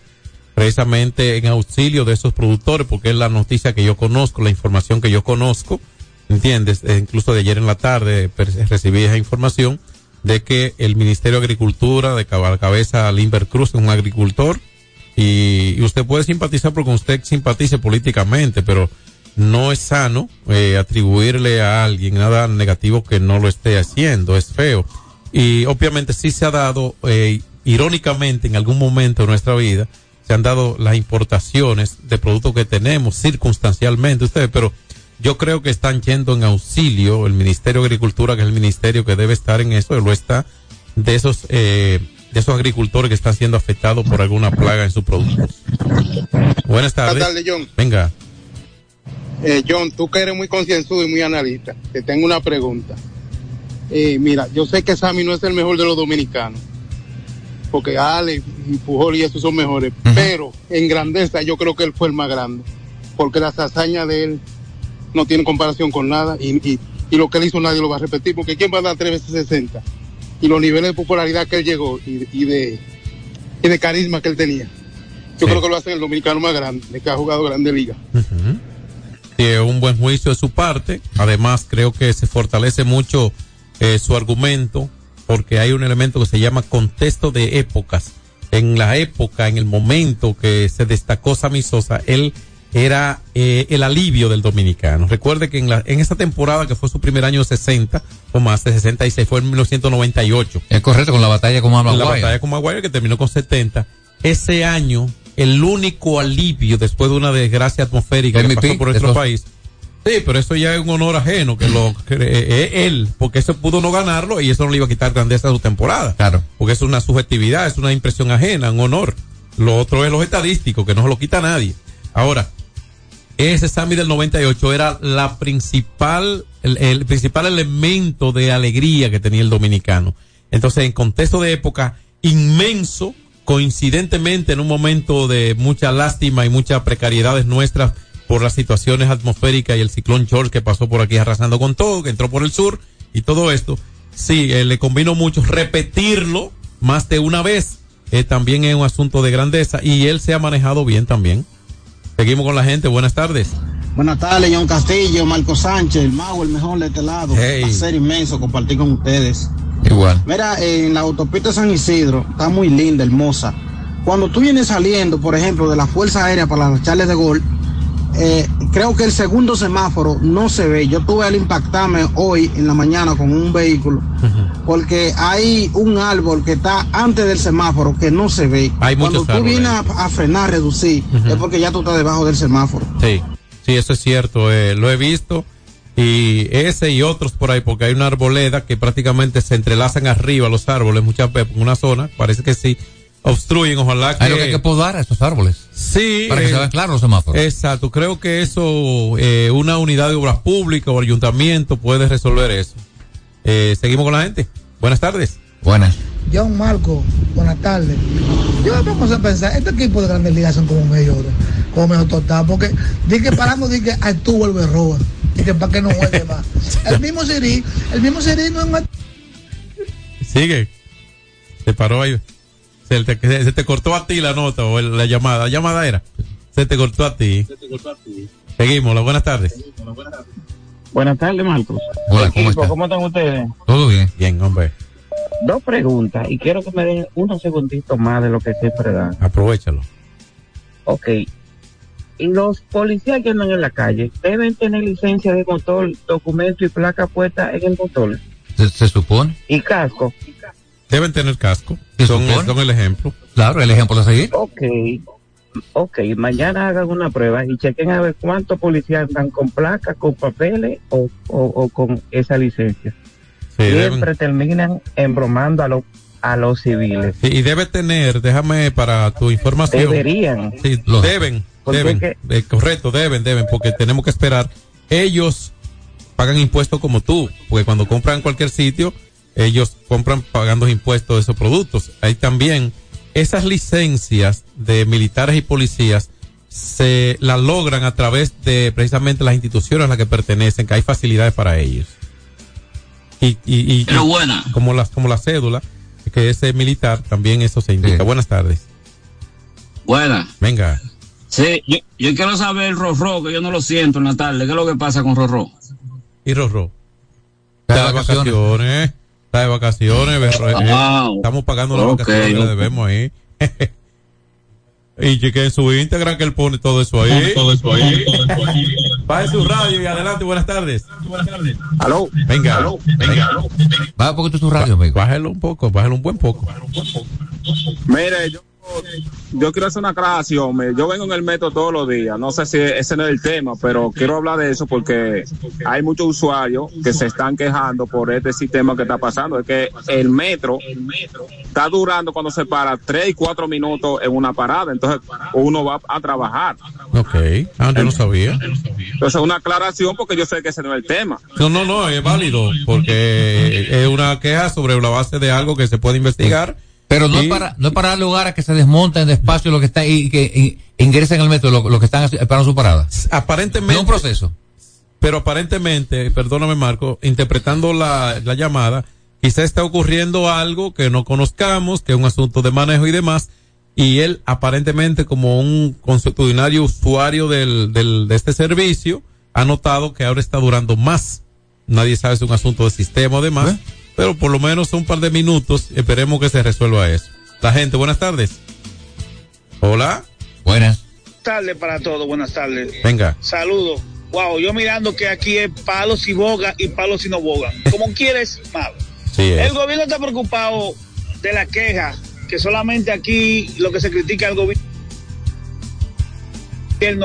precisamente en auxilio de esos productores, porque es la noticia que yo conozco, la información que yo conozco. ¿Entiendes? Eh, incluso de ayer en la tarde recibí esa información de que el Ministerio de Agricultura de cab- cabeza Limber Cruz es un agricultor y, y usted puede simpatizar porque usted simpatice políticamente, pero no es sano eh, atribuirle a alguien nada negativo que no lo esté haciendo, es feo. Y obviamente sí se ha dado, eh, irónicamente, en algún momento de nuestra vida, se han dado las importaciones de productos que tenemos circunstancialmente ustedes, pero yo creo que están yendo en auxilio el Ministerio de Agricultura, que es el ministerio que debe estar en eso, lo está, de esos, eh, de esos agricultores que están siendo afectados por alguna plaga en sus productos. Buenas tardes. Buenas tardes, John. Venga. Eh, John, tú que eres muy concienzudo y muy analista, te tengo una pregunta. Eh, mira, yo sé que Sammy no es el mejor de los dominicanos, porque Ale y Pujol y esos son mejores, pero en grandeza yo creo que él fue el más grande, porque las hazañas de él no tienen comparación con nada y, y, y lo que él hizo nadie lo va a repetir, porque ¿quién va a dar tres veces 60? y los niveles de popularidad que él llegó y, y de, y de carisma que él tenía. Yo creo que lo hace el dominicano más grande, que ha jugado grande liga. Es un buen juicio de su parte. Además, creo que se fortalece mucho eh, su argumento porque hay un elemento que se llama contexto de épocas. En la época, en el momento que se destacó Sammy Sosa, él era eh, el alivio del dominicano. Recuerde que en, la, en esa temporada que fue su primer año 60 o más de 66 fue en 1998. Es correcto, con la batalla con La batalla con Maguire que terminó con 70. Ese año, el único alivio después de una desgracia atmosférica que pasó por nuestro país. Sí, pero eso ya es un honor ajeno que lo que, eh, eh, él, porque eso pudo no ganarlo y eso no le iba a quitar grandeza a su temporada. Claro. Porque es una subjetividad, es una impresión ajena, un honor. Lo otro es los estadísticos, que no se lo quita nadie. Ahora, ese Sammy del 98 era la principal, el, el principal elemento de alegría que tenía el dominicano. Entonces, en contexto de época inmenso, coincidentemente en un momento de mucha lástima y muchas precariedades nuestras por las situaciones atmosféricas y el ciclón George que pasó por aquí arrasando con todo, que entró por el sur y todo esto, sí, eh, le convino mucho repetirlo más de una vez. Eh, también es un asunto de grandeza y él se ha manejado bien también. Seguimos con la gente. Buenas tardes. Buenas tardes, John Castillo, Marco Sánchez, el mago, el mejor de este lado. Hey. A ser inmenso compartir con ustedes. Igual. Mira, en la autopista San Isidro está muy linda, hermosa. Cuando tú vienes saliendo, por ejemplo, de la Fuerza Aérea para las Charles de Gol, eh, creo que el segundo semáforo no se ve. Yo tuve al impactarme hoy en la mañana con un vehículo, porque hay un árbol que está antes del semáforo que no se ve. Hay Cuando muchos tú vienes a, a frenar, reducir, es porque ya tú estás debajo del semáforo. Sí, sí, eso es cierto. eh, lo he visto. Y ese y otros por ahí, porque hay una arboleda que prácticamente se entrelazan arriba los árboles muchas veces en una zona. Parece que sí. Obstruyen, ojalá que. Hay lo que hay que podar a esos árboles. Sí. Para que eh, se vean claros los semáforos. Exacto, creo que eso, eh, una unidad de obras públicas o ayuntamiento puede resolver eso. Eh, seguimos con la gente. Buenas tardes. Buenas. John Marco, buenas tardes. Yo me pongo a pensar, este equipo de grandes ligas son como medio, como medio total, porque di que paramos, di que tú vuelves roba, y que para que no juegue más. El mismo Siri, el mismo Siri no es más. Sigue. Se paró ahí. Se te, se te cortó a ti la nota o el- la llamada. La llamada era. Se te cortó a ti. Seguimos. Las buenas tardes. Buenas tardes, Marcos. Hola, ¿cómo Equipo, está? ¿Cómo están ustedes? Todo bien. Bien, hombre. Dos preguntas y quiero que me den unos segunditos más de lo que siempre dan. Aprovechalo. Ok. Y los policías que andan en la calle deben tener licencia de motor, documento y placa puesta en el motor Se, se supone. y casco. Deben tener casco. ¿Se Son, supone? son el ejemplo. Claro, el ejemplo a seguir. Ok. Ok, mañana hagan una prueba y chequen a ver cuántos policías andan con placa, con papeles o, o, o con esa licencia. Sí, Siempre terminan embromando a, los a los civiles. Sí, y debe tener, déjame para tu información. Deberían. Sí, deben, deben. Eh, correcto, deben, deben, porque tenemos que esperar. Ellos pagan impuestos como tú, porque cuando compran en cualquier sitio, ellos compran pagando impuestos de esos productos. Hay también esas licencias de militares y policías se la logran a través de precisamente las instituciones a las que pertenecen, que hay facilidades para ellos. Y, y, y, Pero y buena. como las como la cédula que es militar, también eso se indica. Sí. Buenas tardes. Buena. Venga. Sí, yo, yo quiero saber el Rorro, que yo no lo siento en la tarde. ¿Qué es lo que pasa con Rorro? Y Rorro. Está de vacaciones. Está de vacaciones. berro- eh, Wow. Estamos pagando las vacaciones que le ok. debemos ahí. y chequen su Instagram que él pone todo eso ahí. Todo eso ahí. Baje su radio y adelante. Buenas tardes. Aló. Venga. Venga. Baja un poquito tu radio, amigo. Bájelo un poco. Bájelo un buen poco. Mire, yo, yo quiero hacer una aclaración. Yo vengo en el metro todos los días. No sé si ese no es el tema, pero quiero hablar de eso porque hay muchos usuarios que se están quejando por este sistema que está pasando. Es que el metro está durando cuando se para tres y cuatro minutos en una parada. Entonces uno va a trabajar. Ok. Ah, yo no sabía. Entonces una aclaración porque yo sé que ese no es el tema. No, no, no, es válido porque es una queja sobre la base de algo que se puede investigar. Pero no es para, no es para dar lugar a que se desmonten despacio lo que está y que y- ingresen al metro, lo, lo que están esperando su parada. Aparentemente. No es un proceso. Pero aparentemente, perdóname Marco, interpretando la, la llamada, quizá está ocurriendo algo que no conozcamos, que es un asunto de manejo y demás, y él aparentemente como un consuetudinario usuario del, del, de este servicio, ha notado que ahora está durando más. Nadie sabe si es un asunto de sistema o demás, pero por lo menos un par de minutos, esperemos que se resuelva eso. La gente, buenas tardes. Hola. Buenas. Buenas tardes para todos, buenas tardes. Venga. Saludos. Wow, yo mirando que aquí es palos y boga y palos y no boga. Como quieres, malo. Sí, es. El gobierno está preocupado de la queja, que solamente aquí lo que se critica al gobierno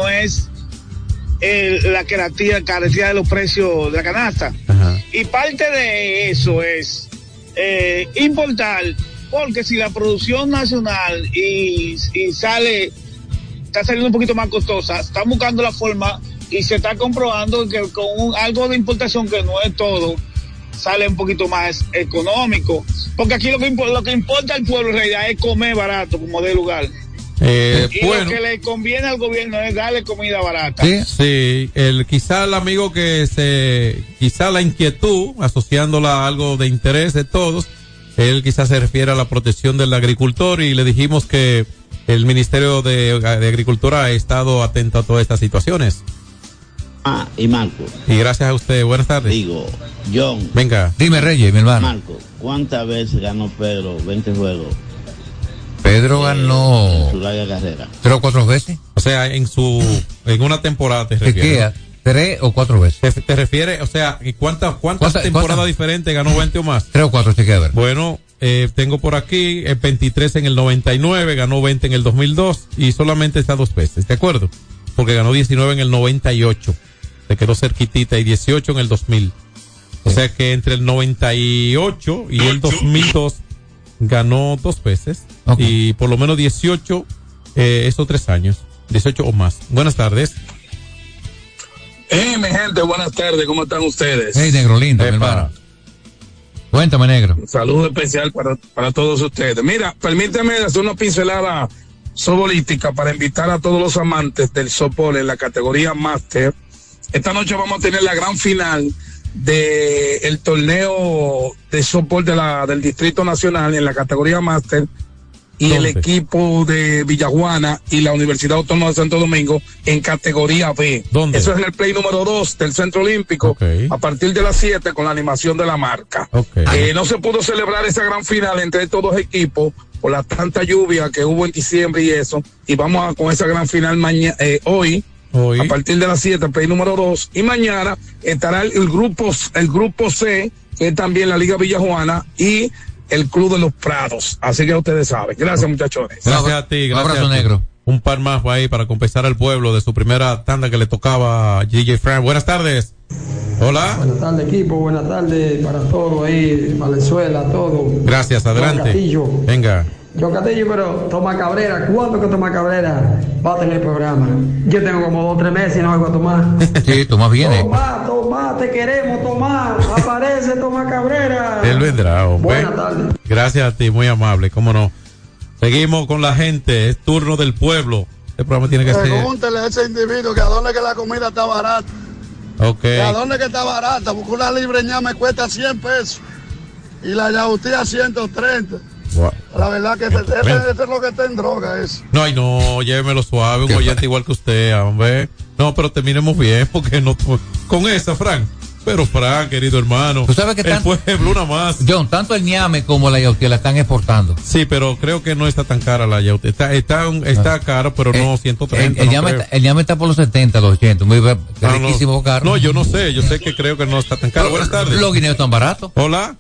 es el- la caretía, caretía de los precios de la canasta. Y parte de eso es eh, importar, porque si la producción nacional y, y sale, está saliendo un poquito más costosa, están buscando la forma y se está comprobando que con un- algo de importación que no es todo, sale un poquito más económico. Porque aquí lo que, lo que importa al pueblo en realidad es comer barato, como de lugar. Eh, Y bueno. lo que le conviene al gobierno es darle comida barata. Sí, el, quizá el amigo que se, quizá la inquietud, asociándola a algo de interés de todos, él quizás se refiere a la protección del agricultor y le dijimos que el Ministerio de, de Agricultura ha estado atento a todas estas situaciones. Ah, y Marco. Y gracias a usted, buenas tardes. Digo, John. Venga. Dime, Reyes, mi hermano. Marco, ¿cuántas veces ganó Pedro 20 juegos Pedro ganó en su larga carrera? tres o cuatro veces. O sea, en su, en una temporada te ¿Te refieres. tres o cuatro veces? ¿Te, te refieres, o sea, ¿y cuántas, cuántas ¿Cuántas- temporadas cuántas? diferentes ganó 20 o más? Tres o cuatro, te queda a ver. Bueno, eh, tengo por aquí el 23 en el 99, ganó 20 en el 2002 y solamente está dos veces, ¿de acuerdo? Porque ganó 19 en el 98, se quedó cerquitita y 18 en el 2000. O sea que entre el 98 y el 2002 ganó dos veces y por lo menos 18 eh, esos tres años, 18 o más. Buenas tardes. Eh, mi gente, buenas tardes, ¿cómo están ustedes? Hey, negro lindo, mi hermano. Cuéntame, negro. Un saludo especial para, para todos ustedes. Mira, permíteme hacer una pincelada sobolística para invitar a todos los amantes del softball en la categoría Master. Esta noche vamos a tener la gran final de el torneo de softball de la, del Distrito Nacional en la categoría Master y el equipo de Villajuana y la Universidad Autónoma de Santo Domingo en categoría B. ¿Dónde? Eso es en el play número 2 del Centro Olímpico a partir de las 7 con la animación de la marca. Eh, no se pudo celebrar esa gran final entre estos dos equipos por la tanta lluvia que hubo en diciembre y eso. Y vamos a, con esa gran final mañana, hoy, a partir de las 7, play número 2. Y mañana estará el, el grupo, el grupo C, que es también la Liga Villajuana y el Club de los Prados. Así que ustedes saben. Gracias, muchachones. Gracias a ti, gracias. abrazo a ti. negro. Un par más ahí para compensar al pueblo de su primera tanda que le tocaba a DJ Frank. Buenas tardes. Hola. Buenas tardes, equipo. Buenas tardes para todos ahí, Valenzuela, todo. Gracias, adelante. Venga. Yo Castillo, pero Tomás Cabrera, ¿cuándo que Tomás Cabrera va a tener programa? Yo tengo como dos o tres meses y no oigo a Tomás. Sí, Tomás viene. Tomás, Tomás, te queremos, Tomás. Aparece Tomás Cabrera. Él vendrá, hombre. Buenas tardes. Gracias a ti, muy amable, cómo no. Seguimos con la gente, es turno del pueblo. Este programa tiene que ser. Pregúntele a ese individuo que a dónde que la comida está barata. Ok. Que a dónde que está barata. Porque una libreña me cuesta 100 pesos. Y la yautía 130. Wow. La verdad que ese, ese- ese es lo que está en droga. Eso. No, ay, no, llévemelo suave, un oyente igual que usted, hombre. No, pero terminemos bien, porque no. Con esa, Frank. Pero, Frank, querido hermano. Tú sabes que el tan- pueblo, una más. John, tanto el ñame como la yautía la están exportando. Sí, pero creo que no está tan cara la yautía. Está, está, está caro, pero no 130. El, el no ñame está, el ñame está por los 70, los 80. Muy Ah, no. carro. No, yo no sé, yo sé que creo que no está tan caro. Buenas tardes. Los guineos están baratos. Hola.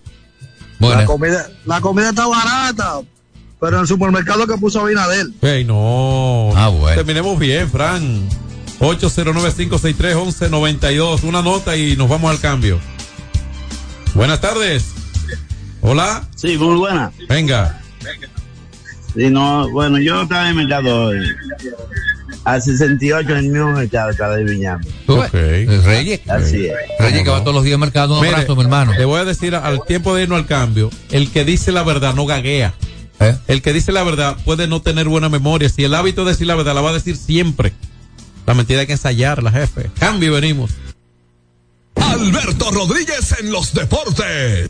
La comida, la comida está barata. Pero en el supermercado que puso Abinadel. Ey, no. Ah, bueno. Terminemos bien, Fran. 809-563-1192. Una nota y nos vamos al cambio. Buenas tardes. Hola. Sí, muy buena. Venga. Sí, no, bueno, yo estaba en el mercado hoy. A 68 en el mismo mercado estaba de Viñame. Ok. Reyes. Así es. Reyes que va todos los días al mercado. Un Mire, abrazo, mi hermano. Le voy a decir al tiempo de irnos al cambio, el que dice la verdad no gaguea. ¿Eh? El que dice la verdad puede no tener buena memoria. Si el hábito de decir la verdad la va a decir siempre. La mentira hay que ensayarla, jefe. Cambio y venimos. Alberto Rodríguez en los deportes.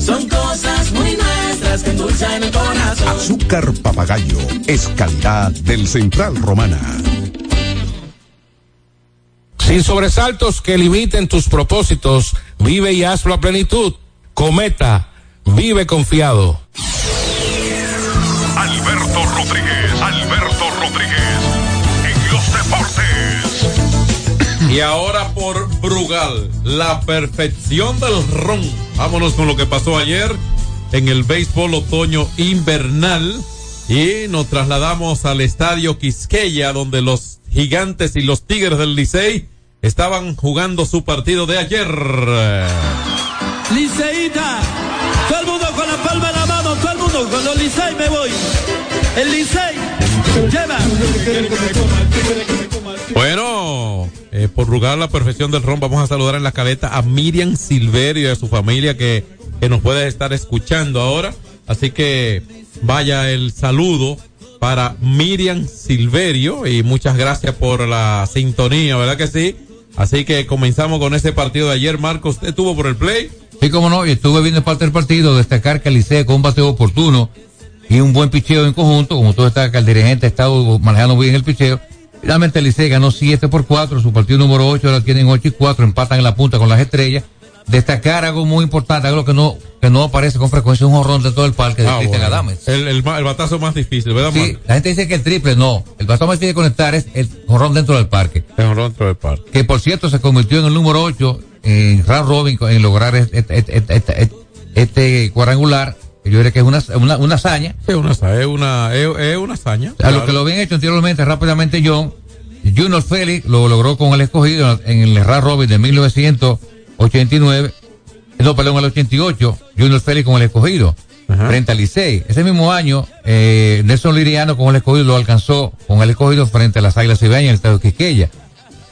Son cosas muy nuestras que endulzan el corazón. Azúcar papagayo es calidad del Central Romana. Sin sobresaltos que limiten tus propósitos, vive y hazlo a plenitud. Cometa, vive confiado. Alberto Rodríguez, Alberto Rodríguez, en los deportes. Y ahora por Brugal, la perfección del ron. Vámonos con lo que pasó ayer en el béisbol otoño invernal. Y nos trasladamos al estadio Quisqueya, donde los gigantes y los tigres del Licey estaban jugando su partido de ayer. Liceíta, todo el mundo con la palma de la mano, todo el mundo con los Licey me voy. El Licey lleva. Bueno, eh, por rugar la perfección del ron, vamos a saludar en la caleta a Miriam Silverio y a su familia que, que nos puede estar escuchando ahora. Así que vaya el saludo para Miriam Silverio y muchas gracias por la sintonía, ¿verdad que sí? Así que comenzamos con ese partido de ayer. Marcos, ¿usted estuvo por el play? Sí, como no, y estuve viendo parte del partido, destacar que el con un bateo oportuno y un buen picheo en conjunto, como está que el dirigente ha estado manejando bien el picheo. Finalmente Licey ganó 7 por 4, su partido número 8, ahora tienen 8 y 4, empatan en la punta con las estrellas. Destacar algo muy importante, algo que no, que no aparece con frecuencia, un jorrón de todo el parque de Ah, Cristian bueno. Adames. El, el, el batazo más difícil, ¿verdad, Sí, la gente dice que el triple, no. El batazo más difícil de conectar es el jorrón dentro del parque. El jorrón dentro del parque. Que por cierto se convirtió en el número 8 en round robin en lograr este- este- este- este cuadrangular. Yo diría que es una, una, una hazaña. Es una, es una, es, es una hazaña. A lo que lo habían hecho anteriormente, rápidamente John, Junior Félix lo logró con el escogido en el round robin de 1989. No, perdón, el 88, Junior Félix con el escogido. Frente al Licey. Ese mismo año, eh, Nelson Liriano con el escogido lo alcanzó con el escogido frente a las Águilas Cibaeñas en el Estadio Quisqueya.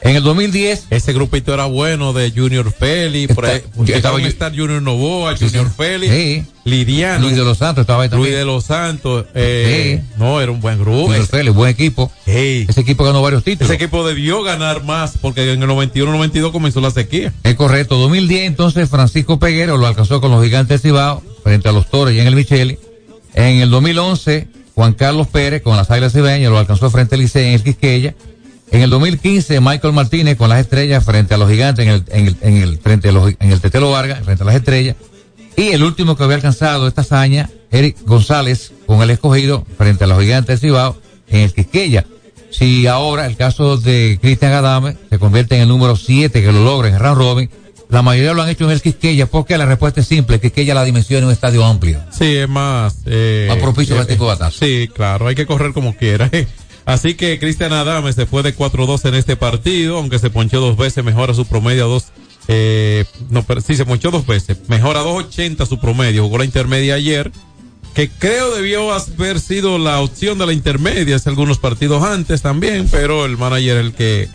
En el 2010. Ese grupito era bueno de Junior Félix, por ahí, estaba estar Junior Novoa, Junior Félix, Sí. Lidiano, Luis de los Santos estaba ahí Luis también. de los Santos, eh, Sí. no, era un buen grupo. Junior Félix, buen equipo. Ese equipo ganó varios títulos. Ese equipo debió ganar más porque en el 91-92 comenzó la sequía. Es correcto. 2010, entonces, Francisco Peguero lo alcanzó con los gigantes de Cibao frente a los Toros y en el Micheli. En el 2011, Juan Carlos Pérez con las Águilas Cibaeñas lo alcanzó frente al Licey en el Quisqueya. En el 2015, Michael Martínez con las estrellas frente a los gigantes en el, en el, en el, frente a los, en el Tetelo Vargas, frente a las estrellas. Y el último que había alcanzado esta hazaña, Eric González con el escogido frente a los gigantes de Cibao en el Quisqueya. Si ahora el caso de Cristian Adame se convierte en el número 7 que lo logra en round robin, la mayoría lo han hecho en el Quisqueya porque la respuesta es simple, Quisqueya la dimensión es un estadio amplio. Sí, es más. Eh, Más propicio para eh, este tipo de batazo. Sí, claro, hay que correr como quiera. Así que Cristian Adame se fue de 4-2 en este partido, aunque se ponchó dos veces, mejora su promedio a Eh, no, pero sí, se mochó dos veces. Mejora 2.80 su promedio. Jugó la intermedia ayer, que creo debió haber sido la opción de la intermedia hace algunos partidos antes también, pero el manager, el que,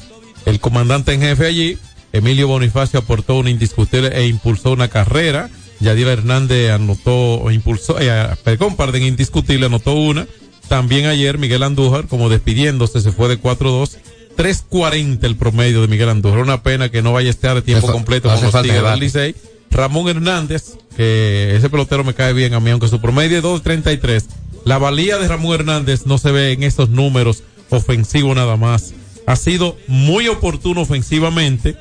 el comandante en jefe allí, Emilio Bonifacio aportó un indiscutible e impulsó una carrera. Yadira Hernández anotó impulsó, eh, perdón, perdón, indiscutible anotó una. También ayer Miguel Andújar, como despidiéndose, se fue de 4-2. 3.40 el promedio de Miguel Andújar. Una pena que no vaya a estar de tiempo Eso- completo con los Tigres del. Licey. Ramón Hernández, que ese pelotero me cae bien a mí, aunque su promedio es 2.33. La valía de Ramón Hernández no se ve en esos números ofensivos nada más. Ha sido muy oportuno ofensivamente.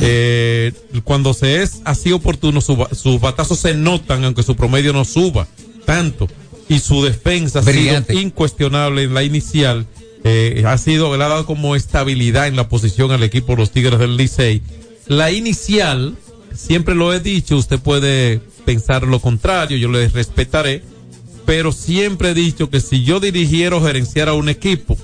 Eh, cuando se es así oportuno, su sus batazos se notan, aunque su promedio no suba tanto. Y su defensa ha sido incuestionable en la inicial. Eh, ha sido, le ha dado como estabilidad en la posición al equipo de los Tigres del Licey. La inicial, siempre lo he dicho, usted puede pensar lo contrario, yo le respetaré, pero siempre he dicho que si yo dirigiera o gerenciara un equipo,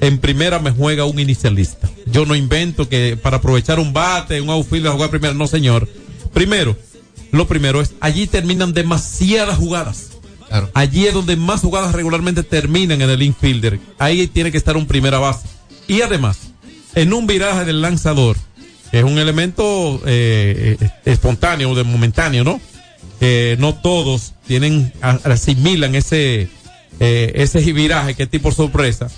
en primera me juega un inicialista. Yo no invento que para aprovechar un bate, un outfielder, jugar primero. No, señor. Primero, lo primero es, allí terminan demasiadas jugadas. Allí es donde más jugadas regularmente terminan en el infielder. Ahí tiene que estar un primera base. Y además, en un viraje del lanzador, que es un elemento eh, eh, espontáneo, de momentáneo, ¿no? No todos tienen, asimilan ese, eh, ese viraje que es tipo sorpresa.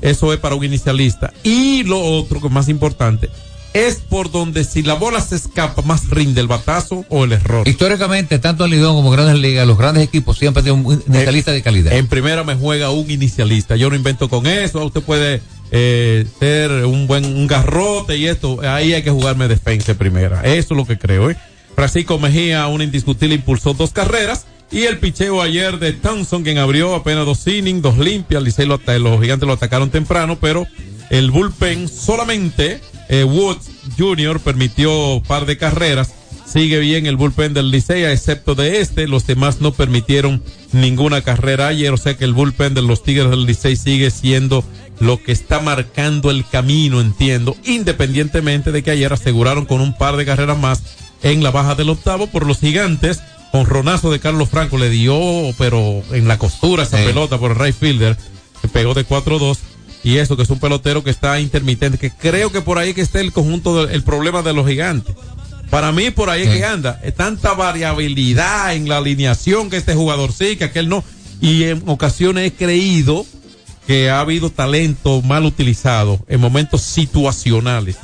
Eso es para un inicialista. Y lo otro, que es más importante, es por donde si la bola se escapa, más rinde el batazo o el error. Históricamente, tanto en Lidón como en Grandes Ligas, los grandes equipos siempre tienen un inicialista de calidad. En primera me juega un inicialista. Yo no invento con eso. Usted puede eh, ser un buen un garrote y esto. Ahí hay que jugarme defensa en primera. Eso es lo que creo. ¿eh? Francisco Mejía, un indiscutible, impulsó dos carreras. Y el picheo ayer de Thompson, quien abrió apenas dos innings, dos limpias. Licey lo ata- los gigantes lo atacaron temprano, pero el bullpen solamente eh, Woods Jr. permitió par de carreras. Sigue bien el bullpen del Licey, a excepto de este. Los demás no permitieron ninguna carrera ayer. O sea que el bullpen de los Tigres del Licey sigue siendo lo que está marcando el camino, entiendo. Independientemente de que ayer aseguraron con un par de carreras más en la baja del octavo por los gigantes. Con ronazo de Carlos Franco le dio, pero en la costura esa Sí. pelota por el right fielder. Que pegó de 4-2. Y eso que es un pelotero que está intermitente, que creo que por ahí que está el conjunto del el problema de los gigantes. Para mí por ahí es que anda, es tanta variabilidad en la alineación que este jugador sí, que aquel no. Y en ocasiones he creído que ha habido talento mal utilizado en momentos situacionales.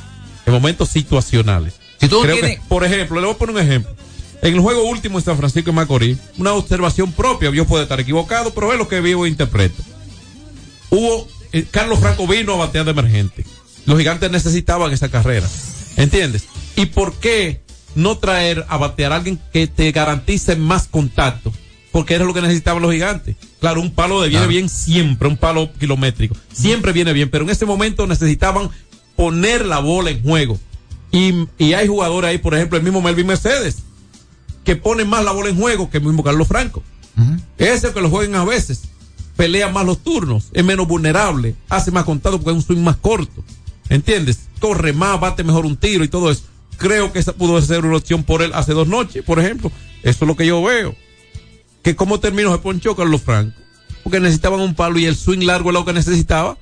En momentos situacionales. Si tú no Creo tienes- que, por ejemplo, le voy a poner un ejemplo. En el juego último en San Francisco de Macorís, una observación propia, yo puedo estar equivocado, pero es lo que vivo e interpreto. Hubo, eh, Carlos Franco vino a batear de emergente. Los gigantes necesitaban esa carrera. ¿Entiendes? ¿Y por qué no traer a batear a alguien que te garantice más contacto? Porque era lo que necesitaban los gigantes. Claro, un palo de viene bien siempre, un palo kilométrico. Siempre viene bien, pero en ese momento necesitaban poner la bola en juego. Y, y hay jugadores ahí, por ejemplo, el mismo Melvin Mercedes, que pone más la bola en juego que el mismo Carlos Franco. Ese que lo jueguen a veces. Pelea más los turnos, es menos vulnerable, hace más contacto porque es un swing más corto. ¿Entiendes? Corre más, bate mejor un tiro y todo eso. Creo que esa pudo ser una opción por él hace dos noches, por ejemplo. Eso es lo que yo veo. Que cómo terminó se ponchó Carlos Franco. Porque necesitaban un palo y el swing largo es lo que necesitaba.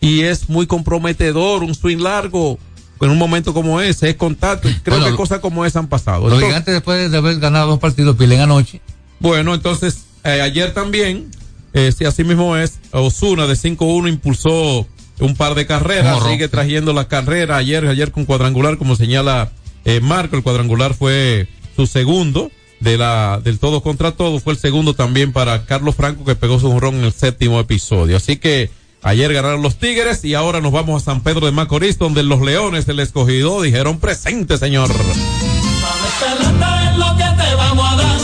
Y es muy comprometedor un swing largo en un momento como ese, es contacto. Creo Bueno, que cosas como esa han pasado. Los Entonces- gigantes, después de haber ganado dos partidos, pilen anoche. bueno, entonces, eh, ayer también, eh, si así mismo es, Osuna de 5-1 impulsó un par de carreras, Morro. sigue trayendo la carrera ayer, ayer con cuadrangular, como señala eh, Marco, el cuadrangular fue su segundo de la del todo contra todo, fue el segundo también para Carlos Franco que pegó su honrón en el séptimo episodio. Así que ayer ganaron los Tigres y ahora nos vamos a San Pedro de Macorís, donde los Leones del escogido dijeron presente, señor. Pelota es lo que te vamos a dar.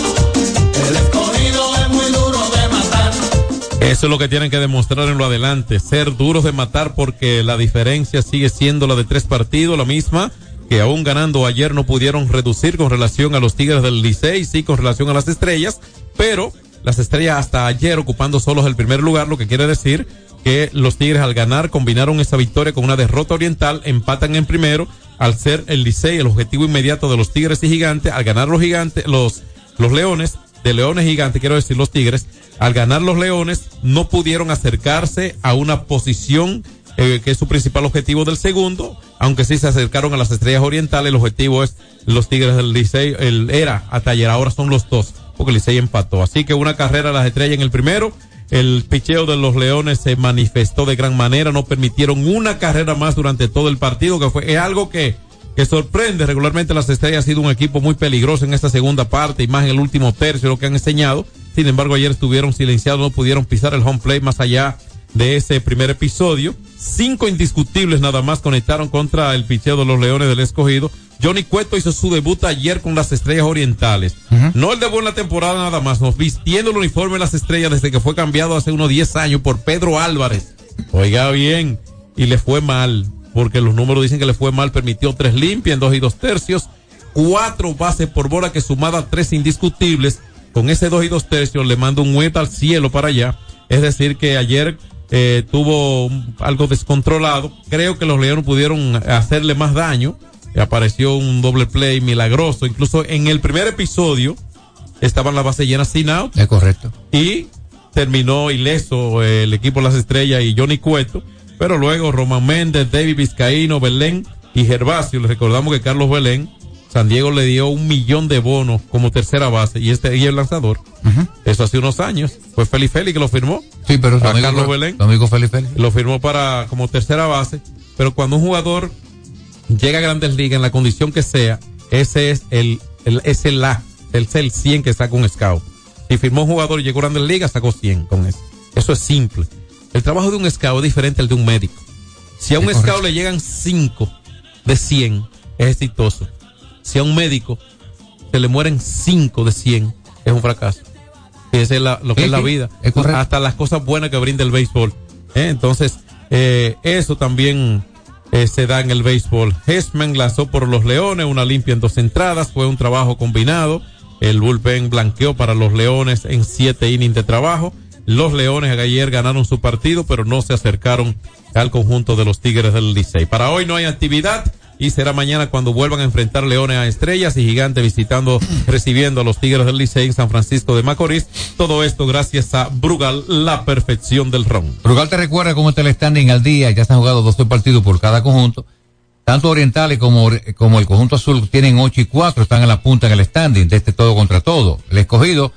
Eso es lo que tienen que demostrar en lo adelante, ser duros de matar porque la diferencia sigue siendo la de tres partidos, la misma que aún ganando ayer no pudieron reducir con relación a los Tigres del Licey, sí con relación a las estrellas, pero las estrellas hasta ayer ocupando solos el primer lugar, lo que quiere decir que los Tigres al ganar combinaron esa victoria con una derrota oriental, empatan en primero, al ser el Licey el objetivo inmediato de los Tigres y Gigantes, al ganar los Gigantes, los, los Leones, de Leones Gigantes, quiero decir los Tigres, al ganar los Leones, no pudieron acercarse a una posición eh, que es su principal objetivo del segundo, aunque sí se acercaron a las estrellas orientales, el objetivo es los Tigres del Licey, el era a Taller, ahora son los dos, porque el Licey empató. Así que una carrera a las estrellas en el primero, el picheo de los Leones se manifestó de gran manera, no permitieron una carrera más durante todo el partido, que fue es algo que, que sorprende. Regularmente las estrellas ha sido un equipo muy peligroso en esta segunda parte y más en el último tercio, lo que han enseñado. Sin embargo, ayer estuvieron silenciados, no pudieron pisar el home play más allá de ese primer episodio. Cinco indiscutibles nada más conectaron contra el picheo de los Leones del Escogido. Johnny Cueto hizo su debut ayer con las Estrellas Orientales. No el debut en la temporada nada más, nos vistiendo el uniforme de las Estrellas desde que fue cambiado hace unos 10 años por Pedro Álvarez. Oiga bien, y le fue mal, porque los números dicen que le fue mal, permitió tres limpias en dos y dos tercios, cuatro bases por bola que sumada tres indiscutibles, con ese dos y dos tercios le manda un huevo al cielo para allá. Es decir, que ayer eh, tuvo algo descontrolado. Creo que los Leones pudieron hacerle más daño. Apareció un doble play milagroso. Incluso en el primer episodio estaban las bases llenas sin out. Es correcto. Y terminó ileso eh, el equipo Las Estrellas y Johnny Cueto. Pero luego Román Méndez, David Vizcaíno, Belén y Gervasio. Les recordamos que Carlos Belén San Diego le dio un millón de bonos como tercera base y este y el lanzador. Eso hace unos años. Fue Félix Félix que lo firmó. Sí, pero a amigo, Carlos Belén. amigo Félix. Lo firmó para como tercera base. Pero cuando un jugador llega a grandes ligas en la condición que sea, ese es el, el es el A, el, el 100 que saca un scout. Si firmó un jugador y llegó a grandes ligas, sacó 100 con eso. Eso es simple. El trabajo de un scout es diferente al de un médico. Si a un scout le llegan 5 de 100, es exitoso si a un médico se le mueren 5 de 100, es un fracaso. Y esa es la, lo que es, la vida. Es Hasta las cosas buenas que brinda el béisbol. ¿eh? Entonces, eh, eso también eh, se da en el béisbol. Hesman lanzó por los Leones una limpia en dos entradas. Fue un trabajo combinado. El bullpen blanqueó para los Leones en siete innings de trabajo. Los Leones ayer ganaron su partido, pero no se acercaron al conjunto de los Tigres del Licey. Para hoy no hay actividad y será mañana cuando vuelvan a enfrentar Leones a Estrellas y Gigantes visitando, recibiendo a los Tigres del Licey en San Francisco de Macorís. Todo esto gracias a Brugal, la perfección del ron. Brugal te recuerda cómo está el standing al día, ya se han jugado 12 partidos por cada conjunto. Tanto orientales como, como el conjunto azul tienen 8 y 4, están en la punta en el standing de este todo contra todo. El escogido,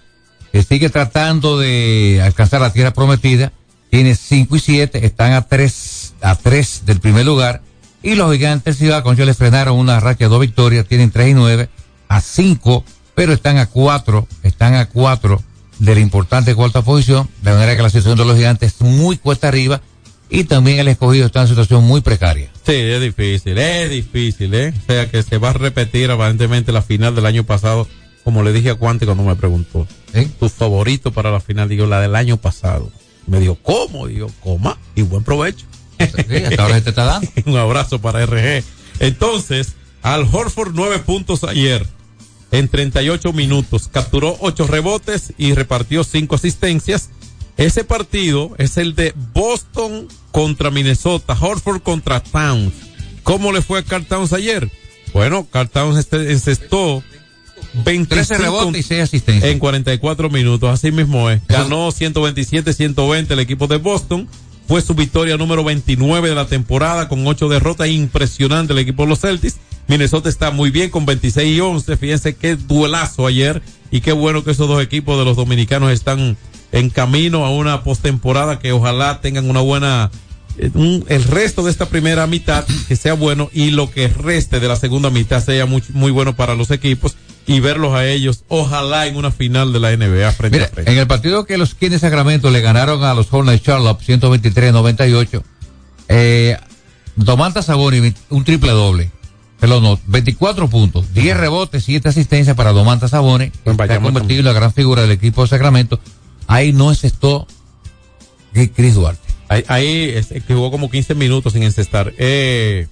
que sigue tratando de alcanzar la tierra prometida, tiene 5 y 7, están a 3, a 3 del primer lugar y los gigantes Ciudad Concho le frenaron una racha de dos victorias, tienen tres y nueve a cinco, pero están a cuatro, están a cuatro de la importante cuarta posición, de manera que la situación de los gigantes es muy cuesta arriba y también el escogido está en situación muy precaria. Sí, es difícil, es difícil, ¿eh? O sea que se va a repetir aparentemente la final del año pasado, como le dije a Cuante cuando me preguntó. ¿Eh? Tu favorito para la final, digo, la del año pasado. Me dijo, ¿cómo? Digo, coma y buen provecho. Sí, hasta ahora se te está dando. Un abrazo para RG. Entonces, Al Horford nueve puntos ayer en 38 minutos. Capturó ocho rebotes y repartió cinco asistencias. Ese partido es el de Boston contra Minnesota, Horford contra Towns. ¿Cómo le fue a Carl Towns ayer? Bueno, Carl Towns este, encestó 13 rebotes y 6 asistencias. En 44 minutos, así mismo es. Ganó 127-120 el equipo de Boston fue su victoria número 29 de la temporada con ocho derrotas. Impresionante el equipo de los Celtics. Minnesota está muy bien con 26 y 11. Fíjense qué duelazo ayer y qué bueno que esos dos equipos de los dominicanos están en camino a una postemporada que ojalá tengan una buena un, el resto de esta primera mitad que sea bueno y lo que reste de la segunda mitad sea muy, muy bueno para los equipos y verlos a ellos, ojalá en una final de la NBA frente Mira, a frente. En el partido que los Kings de Sacramento le ganaron a los Hornets Charlotte 123-98, eh, Domantas Saboni, un triple doble. Perdón, 24 puntos, 10 rebotes, 7 asistencias para Domantas Saboni, que se ha convertido en la gran figura del equipo de Sacramento. Ahí no encestó Chris Duarte. Ahí, es, que jugó como 15 minutos sin encestar. Eh,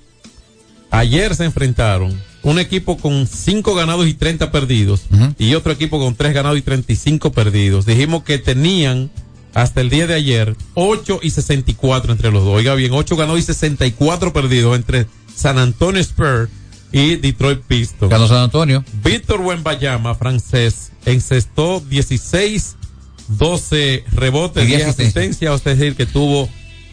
ayer se enfrentaron un equipo con 5 ganados y 30 perdidos uh -huh. y otro equipo con 3 ganados y 35 perdidos. Dijimos que tenían hasta el día de ayer 8 y 64 entre los dos. Oiga bien, 8 ganados y 64 perdidos entre San Antonio Spurs y Detroit Pistons. Ganó San Antonio. Víctor Wembayama, francés, encestó 16, 12 rebotes, Y 10 diez asistencias, es decir, que tuvo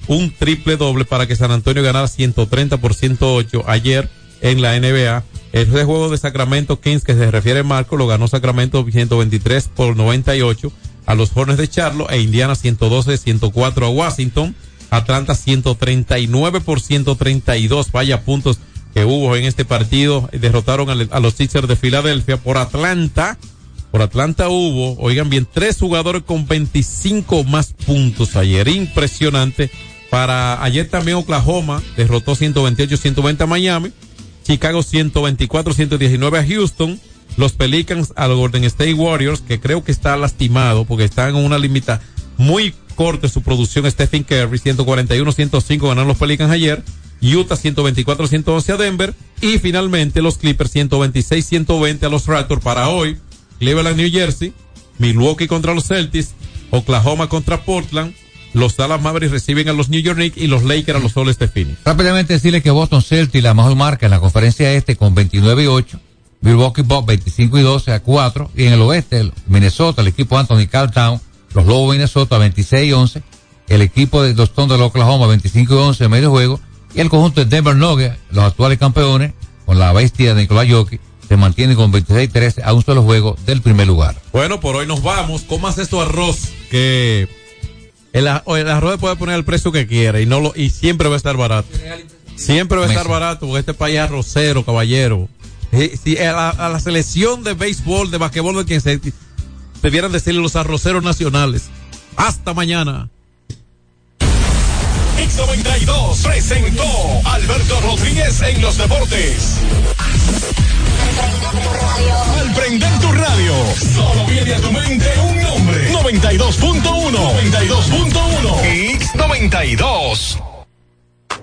un triple doble para que San Antonio ganara 130 por 108 ayer en la NBA. El juego de Sacramento Kings que se refiere a Marco lo ganó Sacramento 123 por 98 a los Hornets de Charlotte e Indiana 112 104 a Washington. Atlanta 139 por 132. Vaya puntos que hubo en este partido. Derrotaron a, a los Sixers de Filadelfia por Atlanta. Por Atlanta hubo, oigan bien, tres jugadores con 25 más puntos ayer. Impresionante. Para ayer también Oklahoma derrotó 128-120 a Miami. Chicago 124-119 a Houston. Los Pelicans a los Golden State Warriors, que creo que está lastimado porque están en una limita muy corta su producción. Stephen Curry 141-105 ganaron los Pelicans ayer. Utah 124-111 a Denver. Y finalmente los Clippers 126-120 a los Raptors para hoy. Cleveland, New Jersey. Milwaukee contra los Celtics. Oklahoma contra Portland. Los Dallas Mavericks reciben a los New York Knicks y los Lakers a los Soles de Phoenix. Rápidamente decirle que Boston Celtics la mejor marca en la conferencia este con 29 y 8. Milwaukee Bucks 25 y 12 a 4. Y en el oeste, Minnesota, el equipo Anthony Carltown, los Lobos Minnesota 26 y 11. El equipo de los de Oklahoma 25 y 11 en medio juego. Y el conjunto de Denver Nuggets, los actuales campeones, con la bestia de Nicolás Jokic, se mantiene con 26 y 13 a un solo juego del primer lugar. Bueno, por hoy nos vamos. Comas esto arroz que el, el arroz puede poner el precio que quiera y no lo y siempre va a estar barato. Siempre va a estar barato porque este país es arrocero, caballero. Si a la, a la selección de béisbol, de basquetbol, de quien se debieran decirle los arroceros nacionales. Hasta mañana. X92 presentó Alberto Rodríguez en los deportes. Al prender tu radio, solo viene a tu mente un nombre. 92.1. 92.1. X92.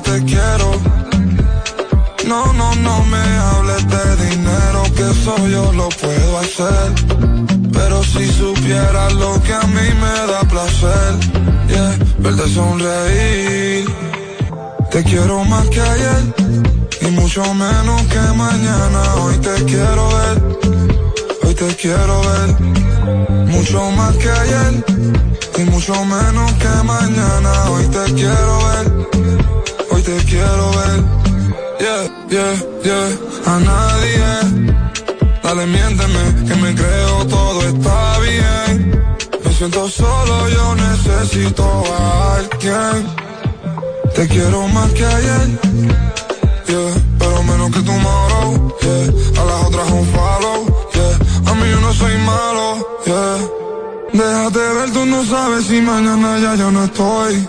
te quiero. No, no, no me hables de dinero, que eso yo lo puedo hacer. Pero si supieras lo que a mí me da placer, yeah, verte sonreír. Te quiero más que ayer y mucho menos que mañana. Hoy te quiero ver, hoy te quiero ver. Mucho más que ayer y mucho menos que mañana. Hoy te quiero ver, te quiero ver. Yeah, yeah, yeah. A nadie, dale miénteme que me creo todo está bien. Me siento solo, yo necesito a alguien. Te quiero más que ayer yeah. Pero menos que tu moro, yeah. A las otras un follow, yeah. A mí yo no soy malo, yeah. Déjate ver, tú no sabes si mañana ya yo no estoy.